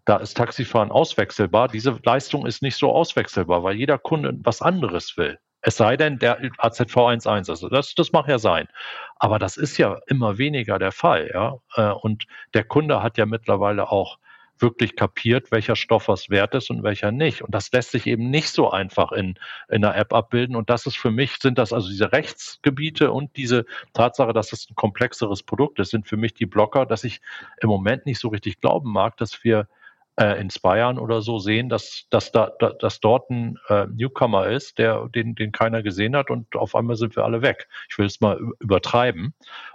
Da ist Taxifahren auswechselbar. Diese Leistung ist nicht so auswechselbar, weil jeder Kunde was anderes will. Es sei denn, der AZV 1.1, also das, das mag ja sein. Aber das ist ja immer weniger der Fall, ja. Äh, und der Kunde hat ja mittlerweile auch wirklich kapiert, welcher Stoff was wert ist und welcher nicht. Und das lässt sich eben nicht so einfach in, in einer App abbilden. Und das ist für mich, sind das also diese Rechtsgebiete und diese Tatsache, dass es ein komplexeres Produkt ist, sind für mich die Blocker, dass ich im Moment nicht so richtig glauben mag, dass wir äh, in zwei oder so sehen, dass, dass, da, dass dort ein äh, Newcomer ist, der, den, den keiner gesehen hat und auf einmal sind wir alle weg. Ich will es mal übertreiben.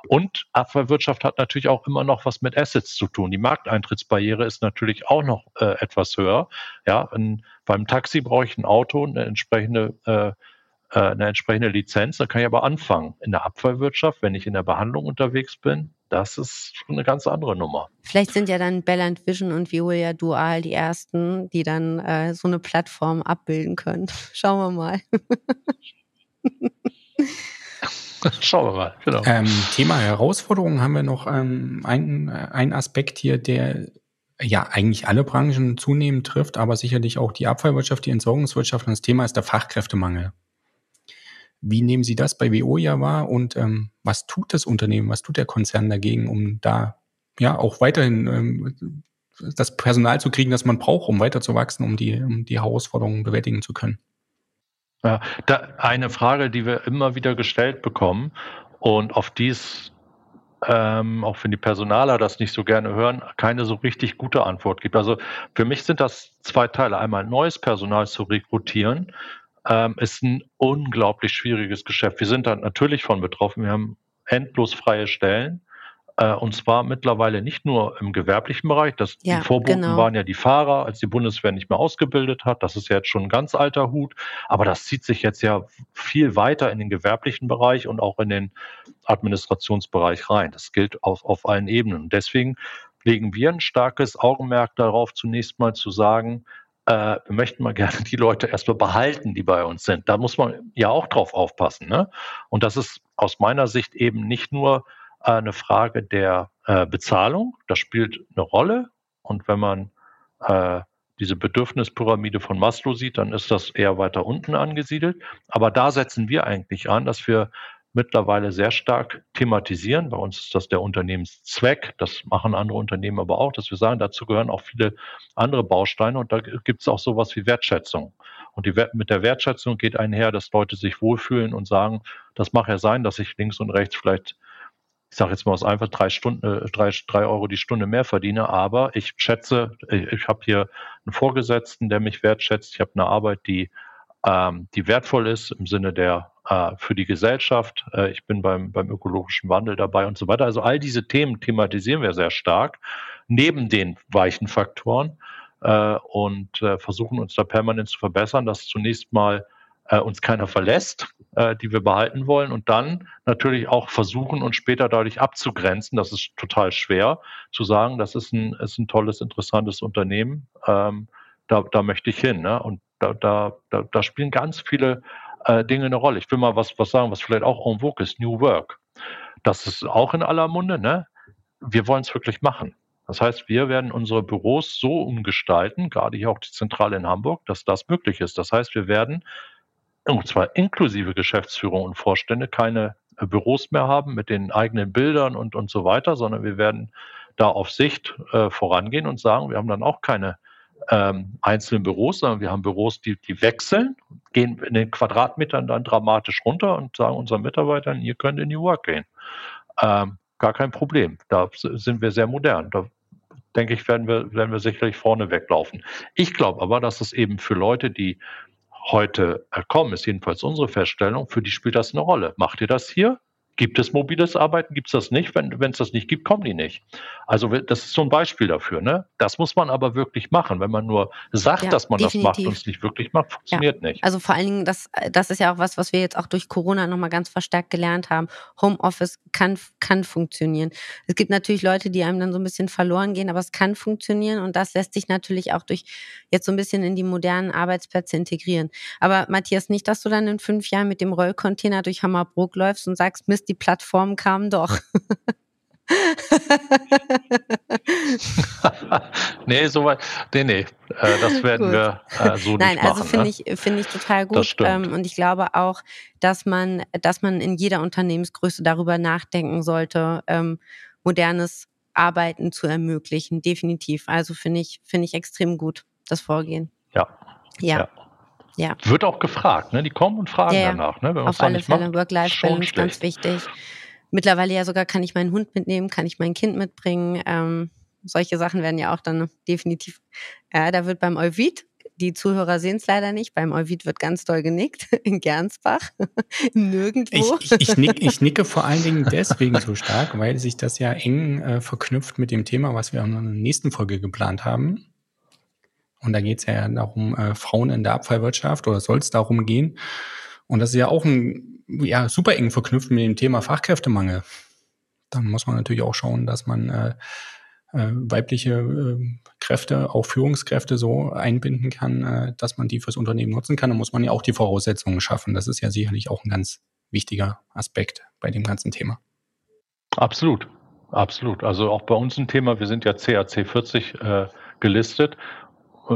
Und Abfallwirtschaft hat natürlich auch immer noch was mit Assets zu tun. Die Markteintrittsbarriere ist natürlich auch noch äh, etwas höher. Ja, in, beim Taxi brauche ich ein Auto, eine entsprechende äh, äh, eine entsprechende Lizenz, dann kann ich aber anfangen. In der Abfallwirtschaft, wenn ich in der Behandlung unterwegs bin, das ist schon eine ganz andere Nummer. Vielleicht sind ja dann Belland Vision und Violia Dual die ersten, die dann äh, so eine Plattform abbilden können. Schauen wir mal. Schauen wir mal, genau. Ähm, Thema Herausforderungen haben wir noch ähm, einen, einen Aspekt hier, der ja eigentlich alle Branchen zunehmend trifft, aber sicherlich auch die Abfallwirtschaft, die Entsorgungswirtschaft. Und das Thema ist der Fachkräftemangel. Wie nehmen Sie das bei Veolia wahr und ähm, was tut das Unternehmen, was tut der Konzern dagegen, um da ja auch weiterhin ähm, das Personal zu kriegen, das man braucht, um weiterzuwachsen, um die, um die Herausforderungen bewältigen zu können? Ja, eine Frage, die wir immer wieder gestellt bekommen und auf die es, ähm, auch wenn die Personaler das nicht so gerne hören, keine so richtig gute Antwort gibt. Also für mich sind das zwei Teile. Einmal neues Personal zu rekrutieren, ähm, ist ein unglaublich schwieriges Geschäft. Wir sind da natürlich von betroffen. Wir haben endlos freie Stellen. Äh, und zwar mittlerweile nicht nur im gewerblichen Bereich. Das, ja, die Vorboten genau. waren ja die Fahrer, als die Bundeswehr nicht mehr ausgebildet hat. Das ist ja jetzt schon ein ganz alter Hut. Aber das zieht sich jetzt ja viel weiter in den gewerblichen Bereich und auch in den Administrationsbereich rein. Das gilt auf, auf allen Ebenen. Und deswegen legen wir ein starkes Augenmerk darauf, zunächst mal zu sagen, äh, wir möchten mal gerne die Leute erstmal behalten, die bei uns sind. Da muss man ja auch drauf aufpassen. Ne? Und das ist aus meiner Sicht eben nicht nur äh, eine Frage der äh, Bezahlung, das spielt eine Rolle. Und wenn man äh, diese Bedürfnispyramide von Maslow sieht, dann ist das eher weiter unten angesiedelt. Aber da setzen wir eigentlich an, dass wir mittlerweile sehr stark thematisieren. Bei uns ist das der Unternehmenszweck. Das machen andere Unternehmen aber auch, dass wir sagen, dazu gehören auch viele andere Bausteine und da gibt es auch sowas wie Wertschätzung. Und die, mit der Wertschätzung geht einher, dass Leute sich wohlfühlen und sagen, das mag ja sein, dass ich links und rechts vielleicht ich sage jetzt mal aus einfach drei Stunden, äh, drei, drei Euro die Stunde mehr verdiene, aber ich schätze, ich, ich habe hier einen Vorgesetzten, der mich wertschätzt, ich habe eine Arbeit, die, ähm, die wertvoll ist im Sinne der äh, für die Gesellschaft. Äh, ich bin beim, beim ökologischen Wandel dabei und so weiter. Also all diese Themen thematisieren wir sehr stark, neben den weichen Faktoren äh, und versuchen uns da permanent zu verbessern, dass zunächst mal uns keiner verlässt. die wir behalten wollen und dann natürlich auch versuchen, uns später dadurch abzugrenzen. Das ist total schwer zu sagen, das ist ein, ist ein tolles, interessantes Unternehmen. Ähm, da, da möchte ich hin. Ne? Und da, da, da, da spielen ganz viele äh, Dinge eine Rolle. Ich will mal was, was sagen, was vielleicht auch en vogue ist, New Work. Das ist auch in aller Munde. Ne? Wir wollen es wirklich machen. Das heißt, wir werden unsere Büros so umgestalten, gerade hier auch die Zentrale in Hamburg, dass das möglich ist. Das heißt, wir werden und zwar inklusive Geschäftsführung und Vorstände, keine äh, Büros mehr haben mit den eigenen Bildern und, und so weiter, sondern wir werden da auf Sicht äh, vorangehen und sagen, wir haben dann auch keine ähm, einzelnen Büros, sondern wir haben Büros, die, die wechseln, gehen in den Quadratmetern dann dramatisch runter und sagen unseren Mitarbeitern, ihr könnt in New Work gehen. Ähm, gar kein Problem. Da sind wir sehr modern. Da denke ich, werden wir, werden wir sicherlich vorne weglaufen. Ich glaube aber, dass es eben für Leute, die heute kommen, ist jedenfalls unsere Feststellung, für die spielt das eine Rolle. Macht ihr das hier? Gibt es mobiles Arbeiten? Gibt es das nicht? Wenn es das nicht gibt, kommen die nicht. Also das ist so ein Beispiel dafür. Ne? Das muss man aber wirklich machen. Wenn man nur sagt, ja, dass man definitiv. das macht und es nicht wirklich macht, funktioniert ja. nicht. Also vor allen Dingen, das, das ist ja auch was, was wir jetzt auch durch Corona nochmal ganz verstärkt gelernt haben. Homeoffice kann, kann funktionieren. Es gibt natürlich Leute, die einem dann so ein bisschen verloren gehen, aber es kann funktionieren und das lässt sich natürlich auch durch jetzt so ein bisschen in die modernen Arbeitsplätze integrieren. Aber Matthias, nicht, dass du dann in fünf Jahren mit dem Rollcontainer durch Hammerbrook läufst und sagst, Mist, die Plattform kam doch. nee, soweit. Nee, nee. Äh, das werden gut. wir äh, so Nein, nicht also machen. Nein, also finde ne? ich, finde ich total gut. Ähm, und ich glaube auch, dass man, dass man in jeder Unternehmensgröße darüber nachdenken sollte, ähm, modernes Arbeiten zu ermöglichen. Definitiv. Also finde ich, finde ich extrem gut, das Vorgehen. Ja. Ja. ja. Ja. Wird auch gefragt, ne? Die kommen und fragen ja, danach, ne? Wenn Auf alle Fälle, Work-Life-Balance, ganz wichtig. Mittlerweile ja sogar kann ich meinen Hund mitnehmen, kann ich mein Kind mitbringen. Ähm, solche Sachen werden ja auch dann definitiv, ja, da wird beim Euvid, die Zuhörer sehen es leider nicht, beim Euvid wird ganz doll genickt, in Gernsbach, nirgendwo. Ich, ich, ich, nick, ich, nicke vor allen Dingen deswegen so stark, weil sich das ja eng äh, verknüpft mit dem Thema, was wir in der nächsten Folge geplant haben. Und da geht es ja darum, äh, Frauen in der Abfallwirtschaft oder soll es darum gehen. Und das ist ja auch ein, ja, super eng verknüpft mit dem Thema Fachkräftemangel. Dann muss man natürlich auch schauen, dass man äh, äh, weibliche äh, Kräfte, auch Führungskräfte so einbinden kann, äh, dass man die fürs Unternehmen nutzen kann. Da muss man ja auch die Voraussetzungen schaffen. Das ist ja sicherlich auch ein ganz wichtiger Aspekt bei dem ganzen Thema. Absolut, absolut. Also auch bei uns ein Thema. Wir sind ja CAC 40 äh, gelistet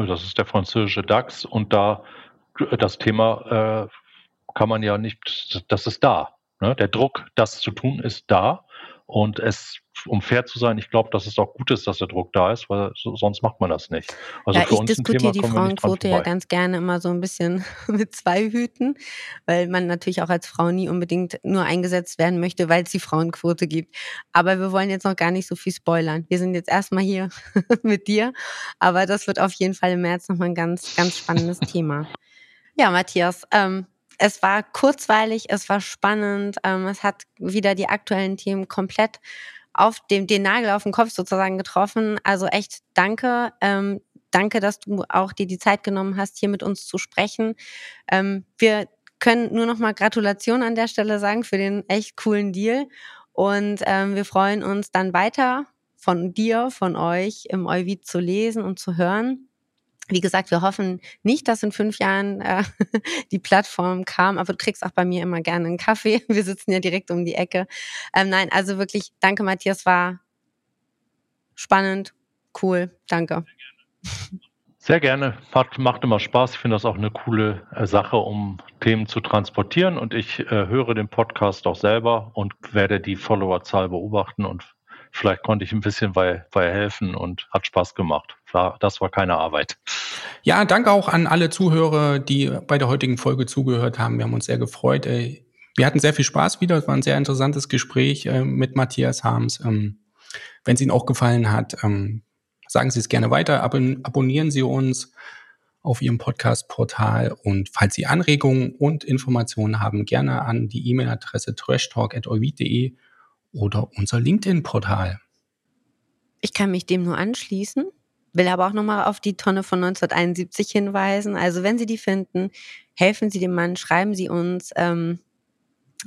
das ist der französische DAX und da äh, das Thema äh, kann man ja nicht, das ist da. Ne? Der Druck, das zu tun, ist da. Und es, um fair zu sein, ich glaube, dass es auch gut ist, dass der Druck da ist, weil so, sonst macht man das nicht. Also ja, für ich uns diskutiere die Frauenquote ja ganz gerne immer so ein bisschen mit zwei Hüten, weil man natürlich auch als Frau nie unbedingt nur eingesetzt werden möchte, weil es die Frauenquote gibt. Aber wir wollen jetzt noch gar nicht so viel spoilern. Wir sind jetzt erstmal hier mit dir, aber das wird auf jeden Fall im März nochmal ein ganz, ganz spannendes Thema. Ja, Matthias, ähm, es war kurzweilig, es war spannend, ähm, es hat wieder die aktuellen Themen komplett auf dem, den Nagel auf den Kopf sozusagen getroffen. Also echt danke. Ähm, danke, dass du auch dir die Zeit genommen hast, hier mit uns zu sprechen. Ähm, wir können nur noch mal Gratulation an der Stelle sagen für den echt coolen Deal. Und ähm, wir freuen uns dann weiter von dir, von euch im Euvid zu lesen und zu hören. Wie gesagt, wir hoffen nicht, dass in fünf Jahren äh, die Plattform kam, aber du kriegst auch bei mir immer gerne einen Kaffee. Wir sitzen ja direkt um die Ecke. Ähm, nein, also wirklich, danke Matthias, war spannend, cool, danke. Sehr gerne, Hat, macht immer Spaß. Ich finde das auch eine coole äh, Sache, um Themen zu transportieren. Und ich äh, höre den Podcast auch selber und werde die Followerzahl beobachten und vielleicht konnte ich ein bisschen bei, bei helfen und hat Spaß gemacht. Das war keine Arbeit. Ja, danke auch an alle Zuhörer, die bei der heutigen Folge zugehört haben. Wir haben uns sehr gefreut. Äh, wir hatten sehr viel Spaß wieder. Es war ein sehr interessantes Gespräch äh, mit Matthias Harms. Ähm, wenn es Ihnen auch gefallen hat, ähm, sagen Sie es gerne weiter. abonnieren Sie uns auf Ihrem Podcast-Portal. Und falls Sie Anregungen und Informationen haben, gerne an die E-Mail-Adresse trashtalk.euvid.de oder unser LinkedIn-Portal. Ich kann mich dem nur anschließen, will aber auch nochmal auf die Tonne von 1971 hinweisen. Also wenn Sie die finden, helfen Sie dem Mann, schreiben Sie uns. Ähm,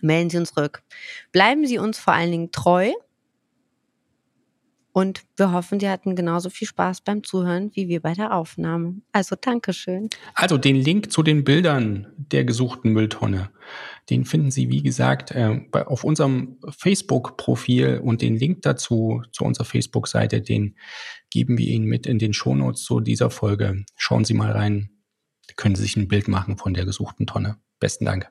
melden Sie uns zurück. Bleiben Sie uns vor allen Dingen treu. Und wir hoffen, Sie hatten genauso viel Spaß beim Zuhören wie wir bei der Aufnahme. Also Dankeschön. Also den Link zu den Bildern der gesuchten Mülltonne, den finden Sie, wie gesagt, äh, auf unserem Facebook-Profil und den Link dazu zu unserer Facebook-Seite, den geben wir Ihnen mit in den Shownotes zu dieser Folge. Schauen Sie mal rein, können Sie sich ein Bild machen von der gesuchten Tonne. Besten Dank.